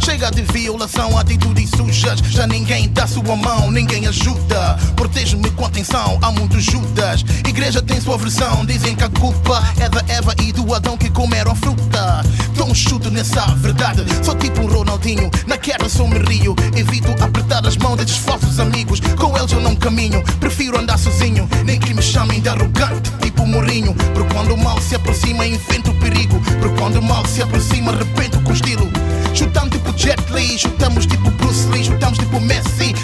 Chega de violação, atitudes sujas. Já ninguém dá sua mão, ninguém ajuda. Protege-me com atenção, há muitos Judas. Igreja tem sua versão, dizem que a culpa é da Eva e do Adão que comeram fruta. Dou um chute nessa verdade, sou tipo um Ronaldinho. Na queda sou me rio, evito apertar as mãos desses falsos amigos. Com eles eu não caminho, prefiro andar sozinho. Nem que me chamem de arrogante, Mourinho. Porque quando o mal se aproxima, invento o perigo. Porque quando o mal se aproxima, arrebento com estilo. Chutamos tipo Jet Li, chutamos tipo Bruce Lee, chutamos tipo Messi,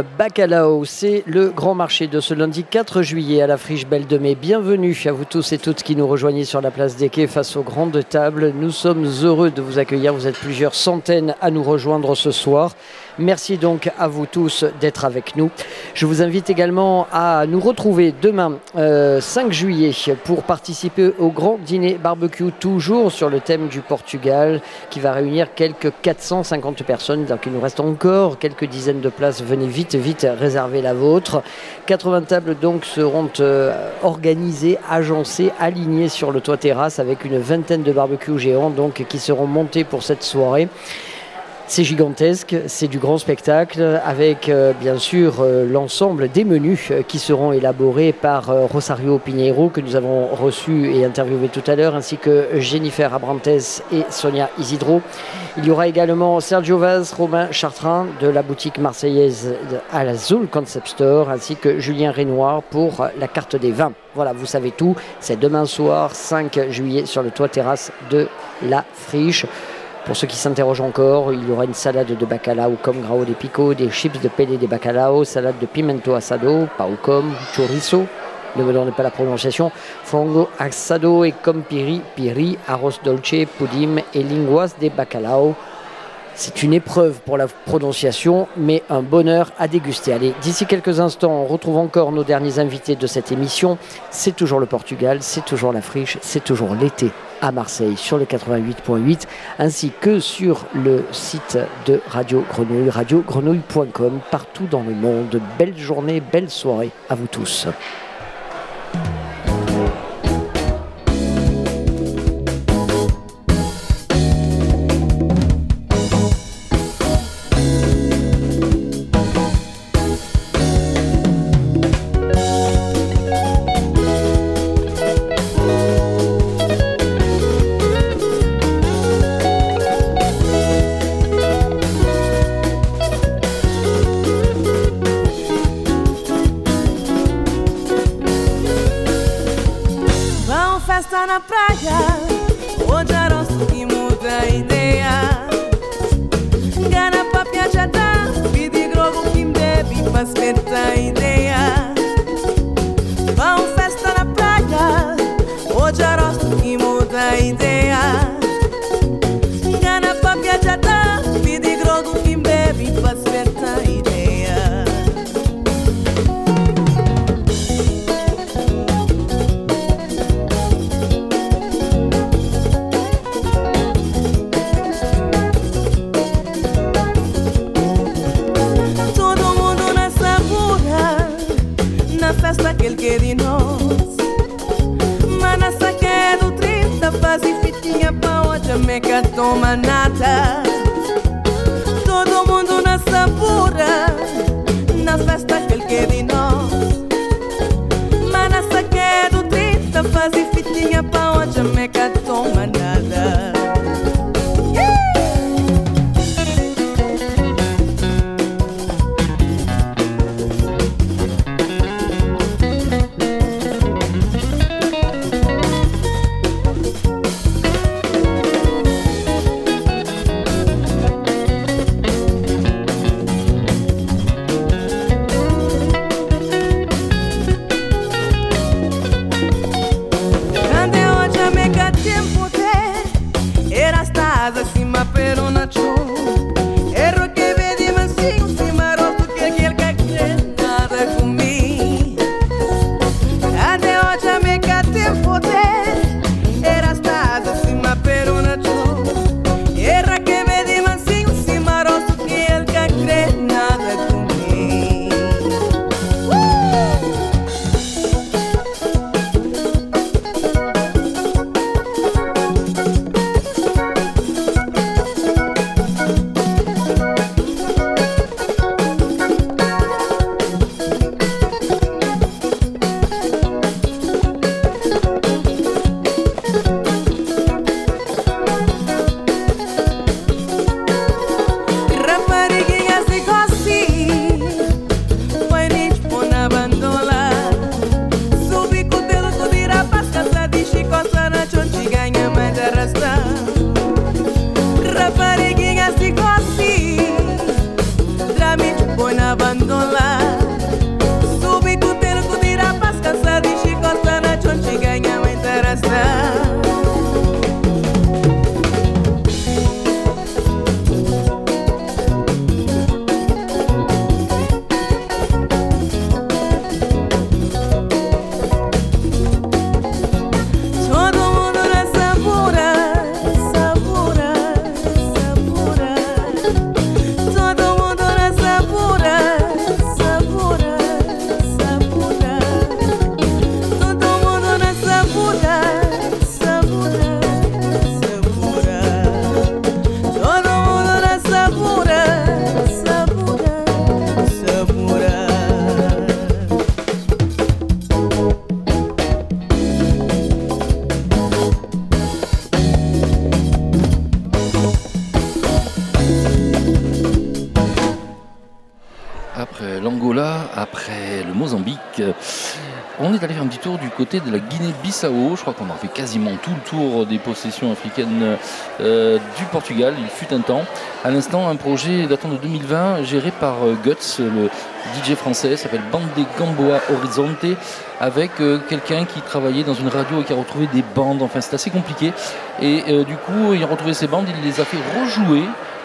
a Bacalao, c'est le grand marché de ce lundi 4 juillet à la Friche Belle de Mai. Bienvenue à vous tous et toutes qui nous rejoignez sur la place des quais face aux grandes tables. Nous sommes heureux de vous accueillir. Vous êtes plusieurs centaines à nous rejoindre ce soir. Merci donc à vous tous d'être avec nous. Je vous invite également à nous retrouver demain, euh, 5 juillet, pour participer au grand dîner barbecue, toujours sur le thème du Portugal, qui va réunir quelques 450 personnes. Donc il nous reste encore quelques dizaines de places. Venez vite, vite réserver la vôtre. 80 tables donc seront euh, organisées, agencées, alignées sur le toit terrasse avec une vingtaine de barbecues géants donc, qui seront montés pour cette soirée. C'est gigantesque, c'est du grand spectacle avec euh, bien sûr euh, l'ensemble des menus euh, qui seront élaborés par Rosario Pinheiro que nous avons reçu et interviewé tout à l'heure ainsi que Jennifer Abrantes et Sonia Isidro. Il y aura également Sergio Vaz, Romain Chartrain de la boutique marseillaise à la Zoul Concept Store ainsi que Julien Renoir pour la carte des vins. Voilà, vous savez tout, c'est demain soir 5 juillet sur le toit terrasse de la Friche. Pour ceux qui s'interrogent encore, il y aura une salade de bacalao comme grao de pico, des chips de pele de bacalao, salade de pimento asado, pau comme chorizo, ne me donnez pas la prononciation, fongo asado et comme piri, piri, arroz dolce, pudim et linguas de bacalao. C'est une épreuve pour la prononciation, mais un bonheur à déguster. Allez, d'ici quelques instants, on retrouve encore nos derniers invités de cette émission. C'est toujours le Portugal, c'est toujours la friche, c'est toujours l'été à Marseille sur le 88.8, ainsi que sur le site de Radio Grenouille, radiogrenouille.com, partout dans le monde. Belle journée, belle soirée à vous tous. Tour du côté de la Guinée-Bissau. Je crois qu'on a fait quasiment tout le tour des possessions africaines euh, du Portugal. Il fut un temps. À l'instant, un projet datant de 2020 géré par euh, Guts, le DJ français, s'appelle Bande Gamboa Horizonte, avec euh, quelqu'un qui travaillait dans une radio et qui a retrouvé des bandes. Enfin, c'est assez compliqué. Et du coup, il a retrouvé ces bandes, il les a fait rejouer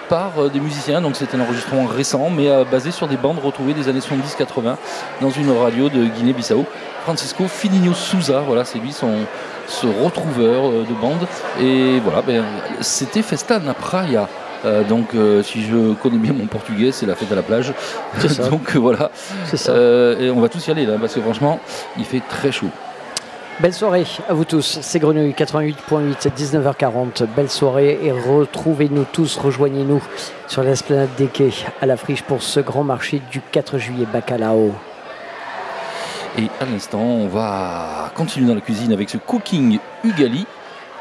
par des musiciens, donc c'est un enregistrement récent, mais basé sur des bandes retrouvées des années 70-80 dans une radio de Guinée-Bissau. Francisco Fininho Souza, voilà, c'est lui son, ce retrouveur euh, de bandes. Et voilà, ben, c'était Festa na Praia. Euh, donc, euh, si je connais bien mon portugais, c'est la fête à la plage. Ça. donc euh, voilà. C'est ça. Et on va tous y aller là, parce que franchement, il fait très chaud. Belle soirée à vous tous, c'est Grenouille 88.8, 19h40. Belle soirée et retrouvez-nous tous, rejoignez-nous sur l'esplanade des quais à la friche pour ce grand marché du 4 juillet Bacalao. Et à l'instant, on va continuer dans la cuisine avec ce Cooking Ugali,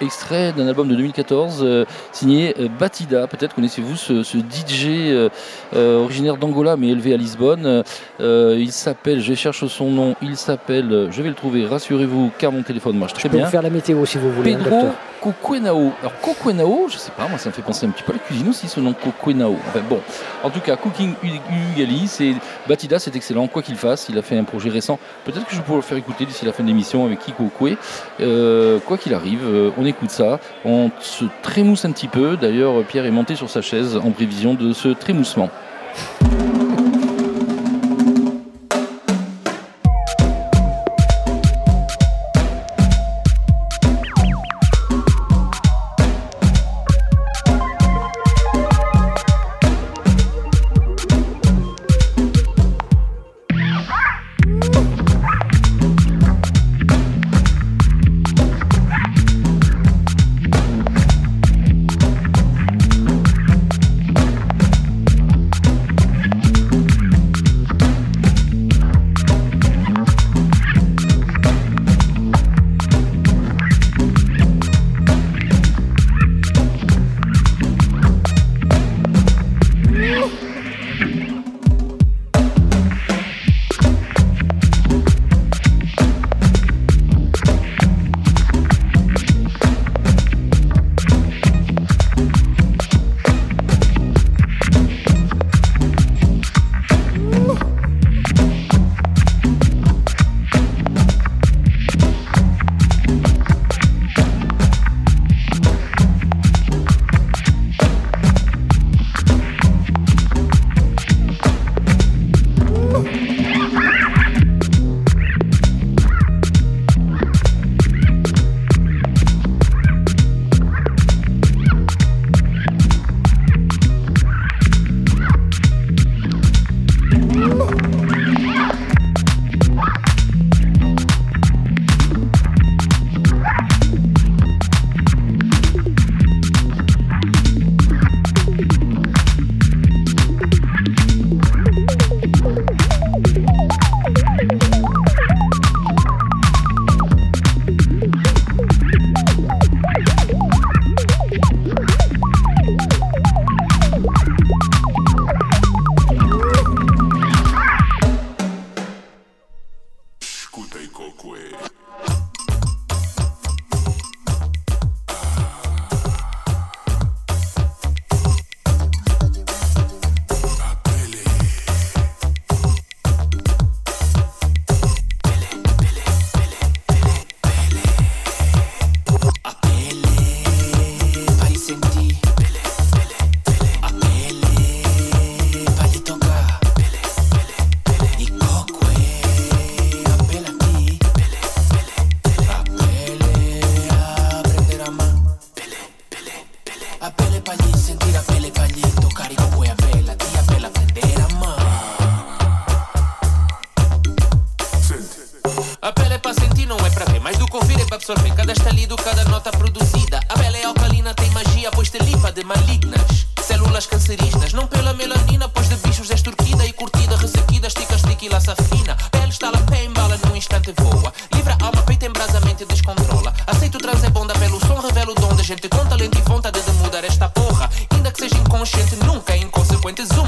extrait d'un album de 2014 euh, signé euh, Batida. Peut-être connaissez-vous ce, DJ euh, originaire d'Angola mais élevé à Lisbonne. Euh, il s'appelle, je cherche son nom, il s'appelle, euh, je vais le trouver, rassurez-vous car mon téléphone marche très Je peux bien. faire la météo si vous voulez, hein, Pedro. Coquenao. Alors Coquenao, je sais pas, moi ça me fait penser un petit peu à la cuisine aussi ce nom Coquenao. Enfin bon, en tout cas Cooking Ugali, c'est Batida, c'est excellent, quoi qu'il fasse, il a fait un projet récent. Peut-être que je pouvoir le faire écouter d'ici la fin de l'émission avec Kiko Kwe. Euh, quoi qu'il arrive, euh, on écoute ça, on se trémousse un petit peu. D'ailleurs, Pierre est monté sur sa chaise en prévision de ce trémoussement.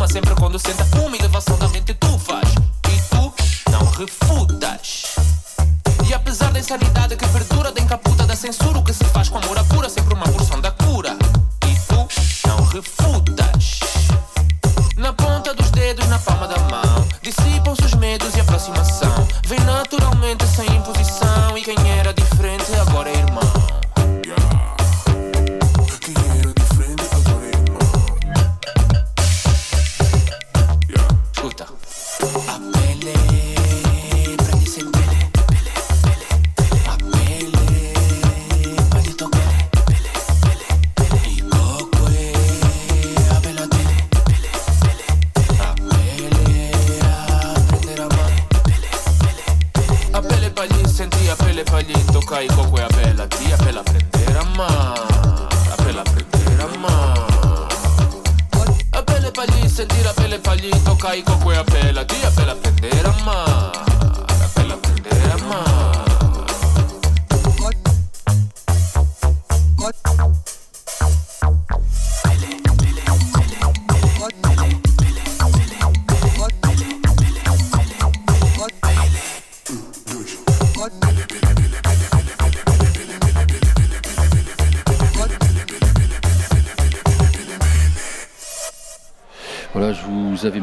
sempre quando senta uma elevação da mente tu faz e tu não refutas. E apesar da insanidade que perdura, da encaputa, da censura, o que se faz com amor a pura sempre uma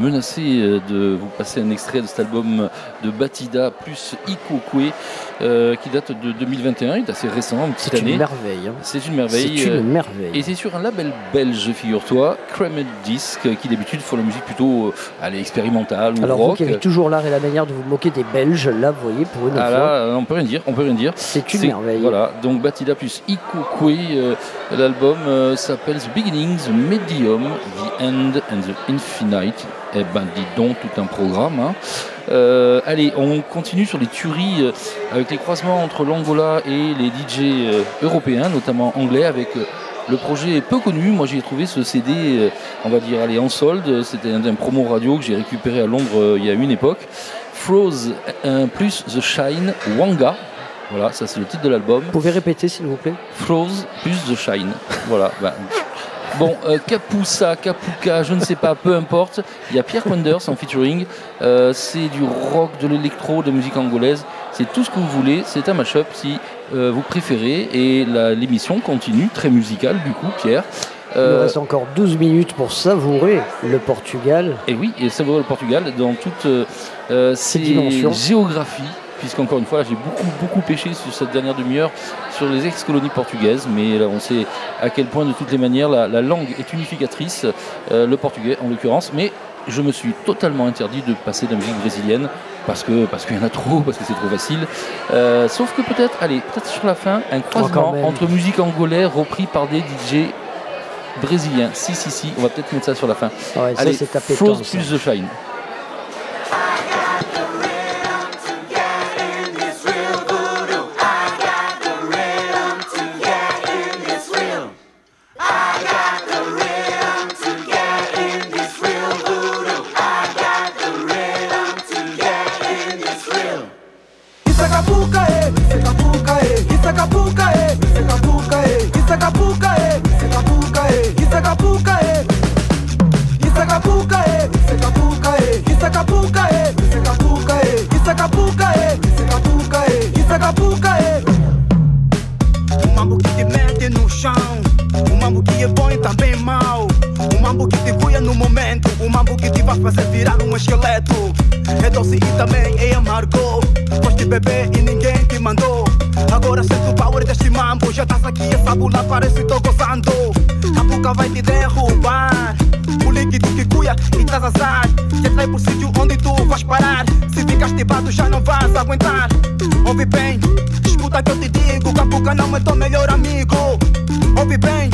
menacé euh, de vous passer un extrait de cet album de Batida plus Ikokwe euh, qui date de 2021, il est assez récent, une petite C'est une année. merveille, hein. C'est une merveille. C'est une merveille. Et c'est sur un label belge, figure-toi, Cremed Disc, qui d'habitude font la musique plutôt euh, allez, expérimentale ou Alors vous rock. qui avez toujours l'art et la manière de vous moquer des Belges, là vous voyez pour une Ah fois. là, on peut rien dire, on peut rien dire. C'est une merveille. Voilà, donc Batida plus Ikokwe, euh, l'album euh, s'appelle The Beginning, The Medium, The End and the Infinite. Eh ben dis donc, tout un programme. hein. Euh, allez, on continue sur les tueries euh, avec les croisements entre l'Angola et les DJ euh, européens, notamment anglais, avec euh, le projet peu connu. Moi, j'ai trouvé ce CD, on va dire, allez, en solde. C'était un, un promo radio que j'ai récupéré à Londres il y a une époque. Froze euh, plus The Shine Wanga. Voilà, ça c'est le titre de l'album. Vous pouvez répéter s'il vous plaît? Froze plus The Shine. Voilà. bah, Bon, euh, Kapusa, Kapuka, je ne sais pas, peu importe. Il y a Pierre Wenders en featuring. Euh, c'est du rock, de l'électro, de la musique angolaise. C'est tout ce que vous voulez. C'est un mashup si euh, vous préférez. Et la- l'émission continue, très musicale du coup, Pierre. Il nous reste encore 12 minutes pour savourer le Portugal. Et oui, et savourer le Portugal dans toutes euh, euh, ses dimensions. géographies. Puisqu'encore une fois, j'ai beaucoup, beaucoup pêché sur cette dernière demi-heure sur les ex-colonies portugaises. Mais là, on sait à quel point, de toutes les manières, la, la langue est unificatrice, euh, le portugais en l'occurrence. Mais je me suis totalement interdit de passer de la musique brésilienne parce que parce qu'il y en a trop, parce que c'est trop facile. Euh, sauf que peut-être, allez, peut-être sur la fin, un croisement même. entre musique angolaise repris par des DJ brésiliens. Si, si, si, on va peut-être mettre ça sur la fin. Ouais, ça, allez, tapé Froze ça. plus The Shine. Eh, Isacapuca, eh, Isacapuca, eh, Isacapuca, eh, Isacapuca, eh, Isacapuca, eh. Isacapuca, eh, Isacapuca, eh, Isacapuca, eh, Isacapuca, eh, Isacapuca, eh, Isacapuca, eh, Isacapuca, eh. Um mambo que te mete no chão. Um mambo que é bom e também mau. Um mambo que te cuia no momento. Um mambo que te vai fazer virar um esqueleto. É doce e também é amargo. Gosto de beber e parece tô gozando. A boca vai te derrubar. O líquido que cuia e estás azar. Que trai por sítio onde tu vais parar. Se ficas tibado já não vais aguentar. Ouve bem, escuta que eu te digo. Capuca não é teu melhor amigo. Ouve bem,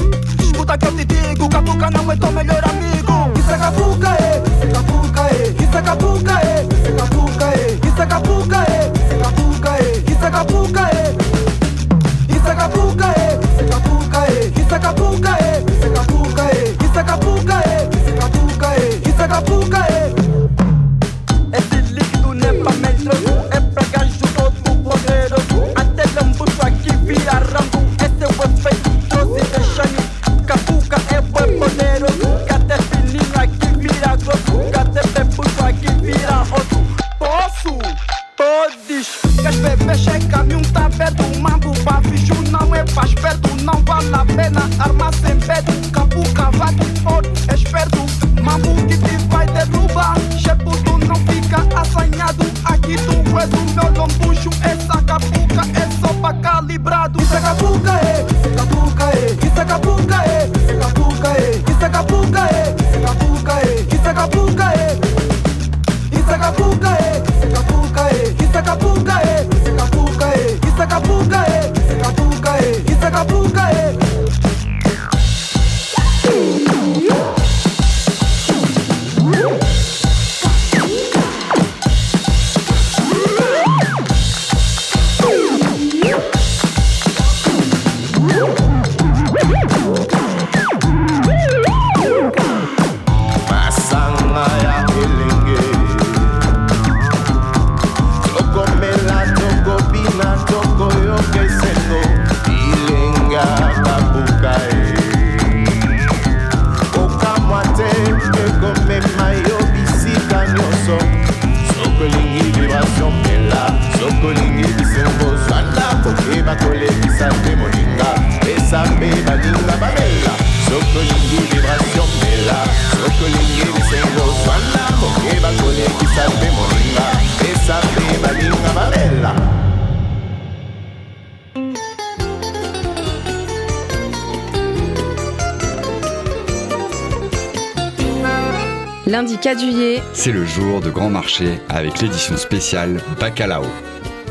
marché avec l'édition spéciale Bacalao.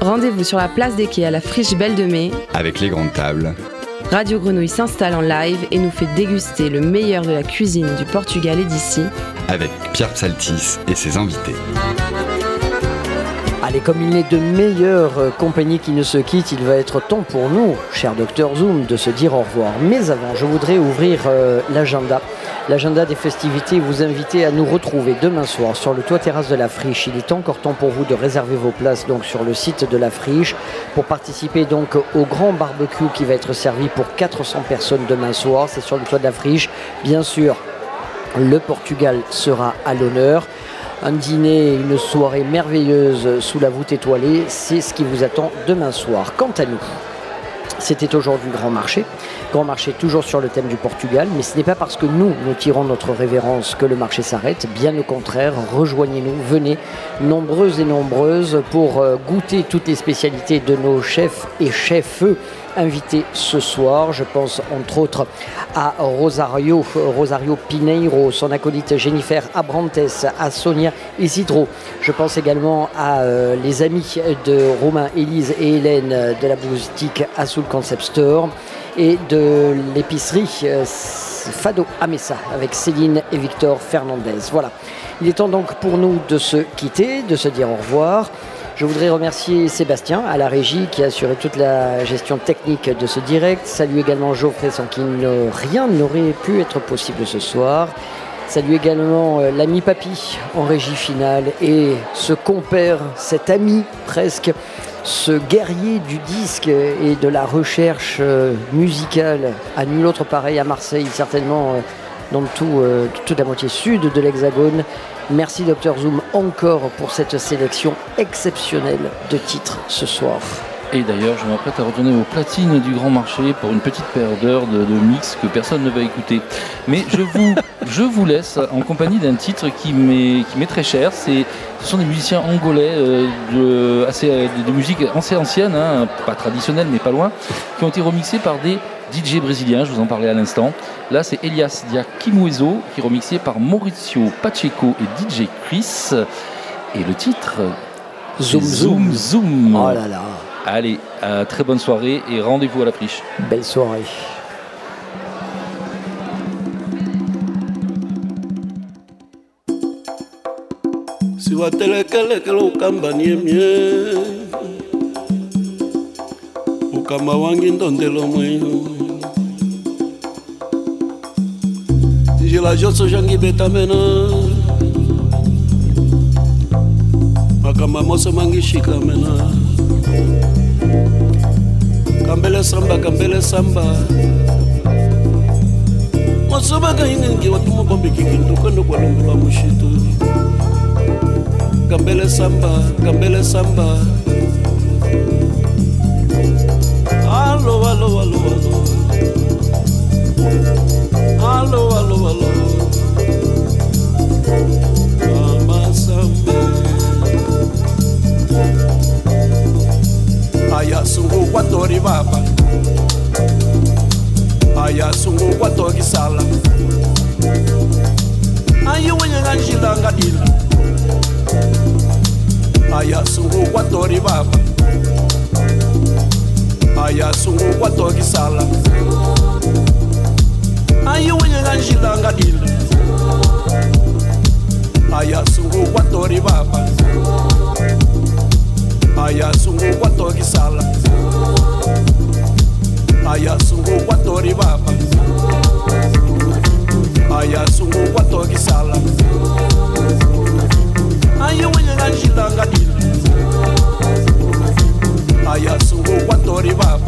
rendez-vous sur la place des quais à la friche Belle de Mai. Avec les grandes tables, Radio Grenouille s'installe en live et nous fait déguster le meilleur de la cuisine du Portugal et d'ici. avec Pierre Psaltis et ses invités. Allez, comme il n'est de meilleure euh, compagnie qui ne se quitte, il va être temps pour nous, cher docteur Zoom, de se dire au revoir. Mais avant, je voudrais ouvrir euh, l'agenda. L'agenda des festivités vous inviter à nous retrouver demain soir sur le toit terrasse de la Friche. Il est encore temps pour vous de réserver vos places donc sur le site de la Friche pour participer donc au grand barbecue qui va être servi pour 400 personnes demain soir. C'est sur le toit de la Friche. Bien sûr, le Portugal sera à l'honneur. Un dîner, une soirée merveilleuse sous la voûte étoilée, c'est ce qui vous attend demain soir. Quant à nous, c'était aujourd'hui Grand Marché. Grand Marché toujours sur le thème du Portugal, mais ce n'est pas parce que nous, nous tirons notre révérence que le marché s'arrête. Bien au contraire, rejoignez-nous, venez, nombreuses et nombreuses, pour euh, goûter toutes les spécialités de nos chefs et chefs invités ce soir. Je pense entre autres à Rosario, Rosario Pineiro, son acolyte Jennifer Abrantes, à Sonia Isidro. Je pense également à euh, les amis de Romain, Élise et Hélène de la boutique Azul Concept Store et de l'épicerie euh, Fado Amessa avec Céline et Victor Fernandez. Voilà. Il est temps donc pour nous de se quitter, de se dire au revoir. Je voudrais remercier Sébastien à la régie qui a assuré toute la gestion technique de ce direct. Salut également Geoffrey sans qui rien n'aurait pu être possible ce soir. Salut également euh, l'ami Papy en régie finale et ce compère, cet ami presque, ce guerrier du disque et de la recherche euh, musicale à nul autre pareil à Marseille, certainement euh, dans tout, toute la moitié sud de l'Hexagone. Merci Dr Zoom encore pour cette sélection exceptionnelle de titres ce soir. Et d'ailleurs, je m'apprête à retourner aux platines du grand marché pour une petite paire d'heures de, de mix que personne ne va écouter. Mais je vous, je vous laisse en compagnie d'un titre qui m'est très cher. C'est, ce sont des musiciens angolais euh, de, assez, euh, de, de musique assez ancienne, hein, pas traditionnelle mais pas loin, qui ont été remixés par des DJ brésiliens, je vous en parlais à l'instant. Là, c'est Elias Diakimuezo qui est remixé par Mauricio Pacheco et DJ Chris. Et le titre Zoom, Zoom Zoom. Oh là là. Allez, euh, très bonne soirée et rendez-vous à la friche. Belle soirée. mukama wange ndondelo mweyo nzela nyonso zangibetamena makambo moso mangishikamena kambele samba kambele samba. Mosobaka ingengi watu mokombikikintuka ndokwalongolwa mushitu kambele samba kambele samba. Alô, alô, alô, alô. Alô, alô, alô. Ayasungu kwatori baba. Ayasungu kwatoki sala. Ayiwenye kanjila ngadila Ayasungu kwatori baba. ayasuku kwatokisala ayiwenyeka njilanga ili ayasuku kwatori vapa ayasuku kwatokisala ayasuku kwatori vapa ayasuku kwatokisala ayiwenyeka njilanga ili Maya you Watoriba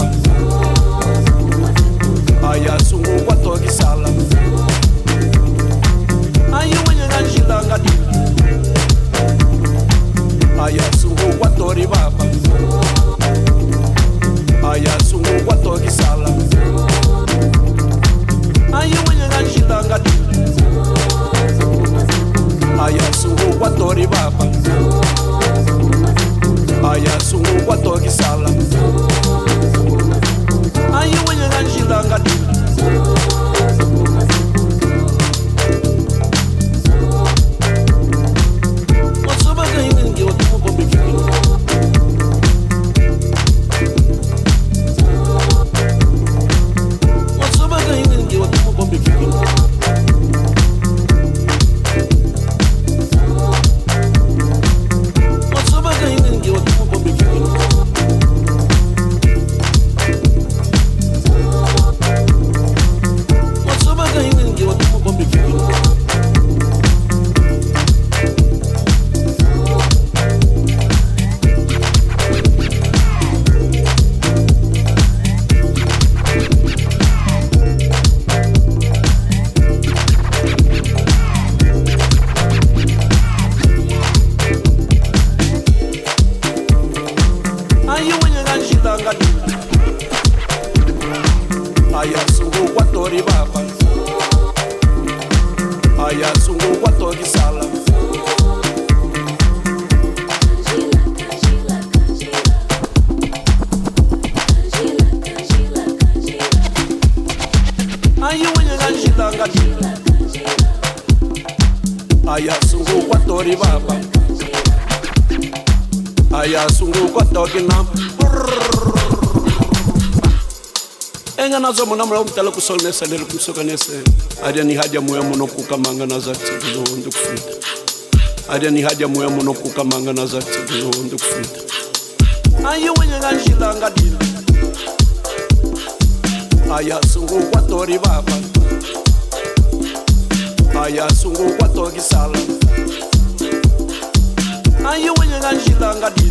munamulaumutala kusonesa lelo kumusokanese alya ni haja muya muno kukamanga na zatigilo ndikufita alya ni haja muya muno kukamanga na zatigilo ndikufita ayiwinyikanjilanga dila ayasungukwa tori vava ayasungukwa tokisala ayiwinyikanjilanga dila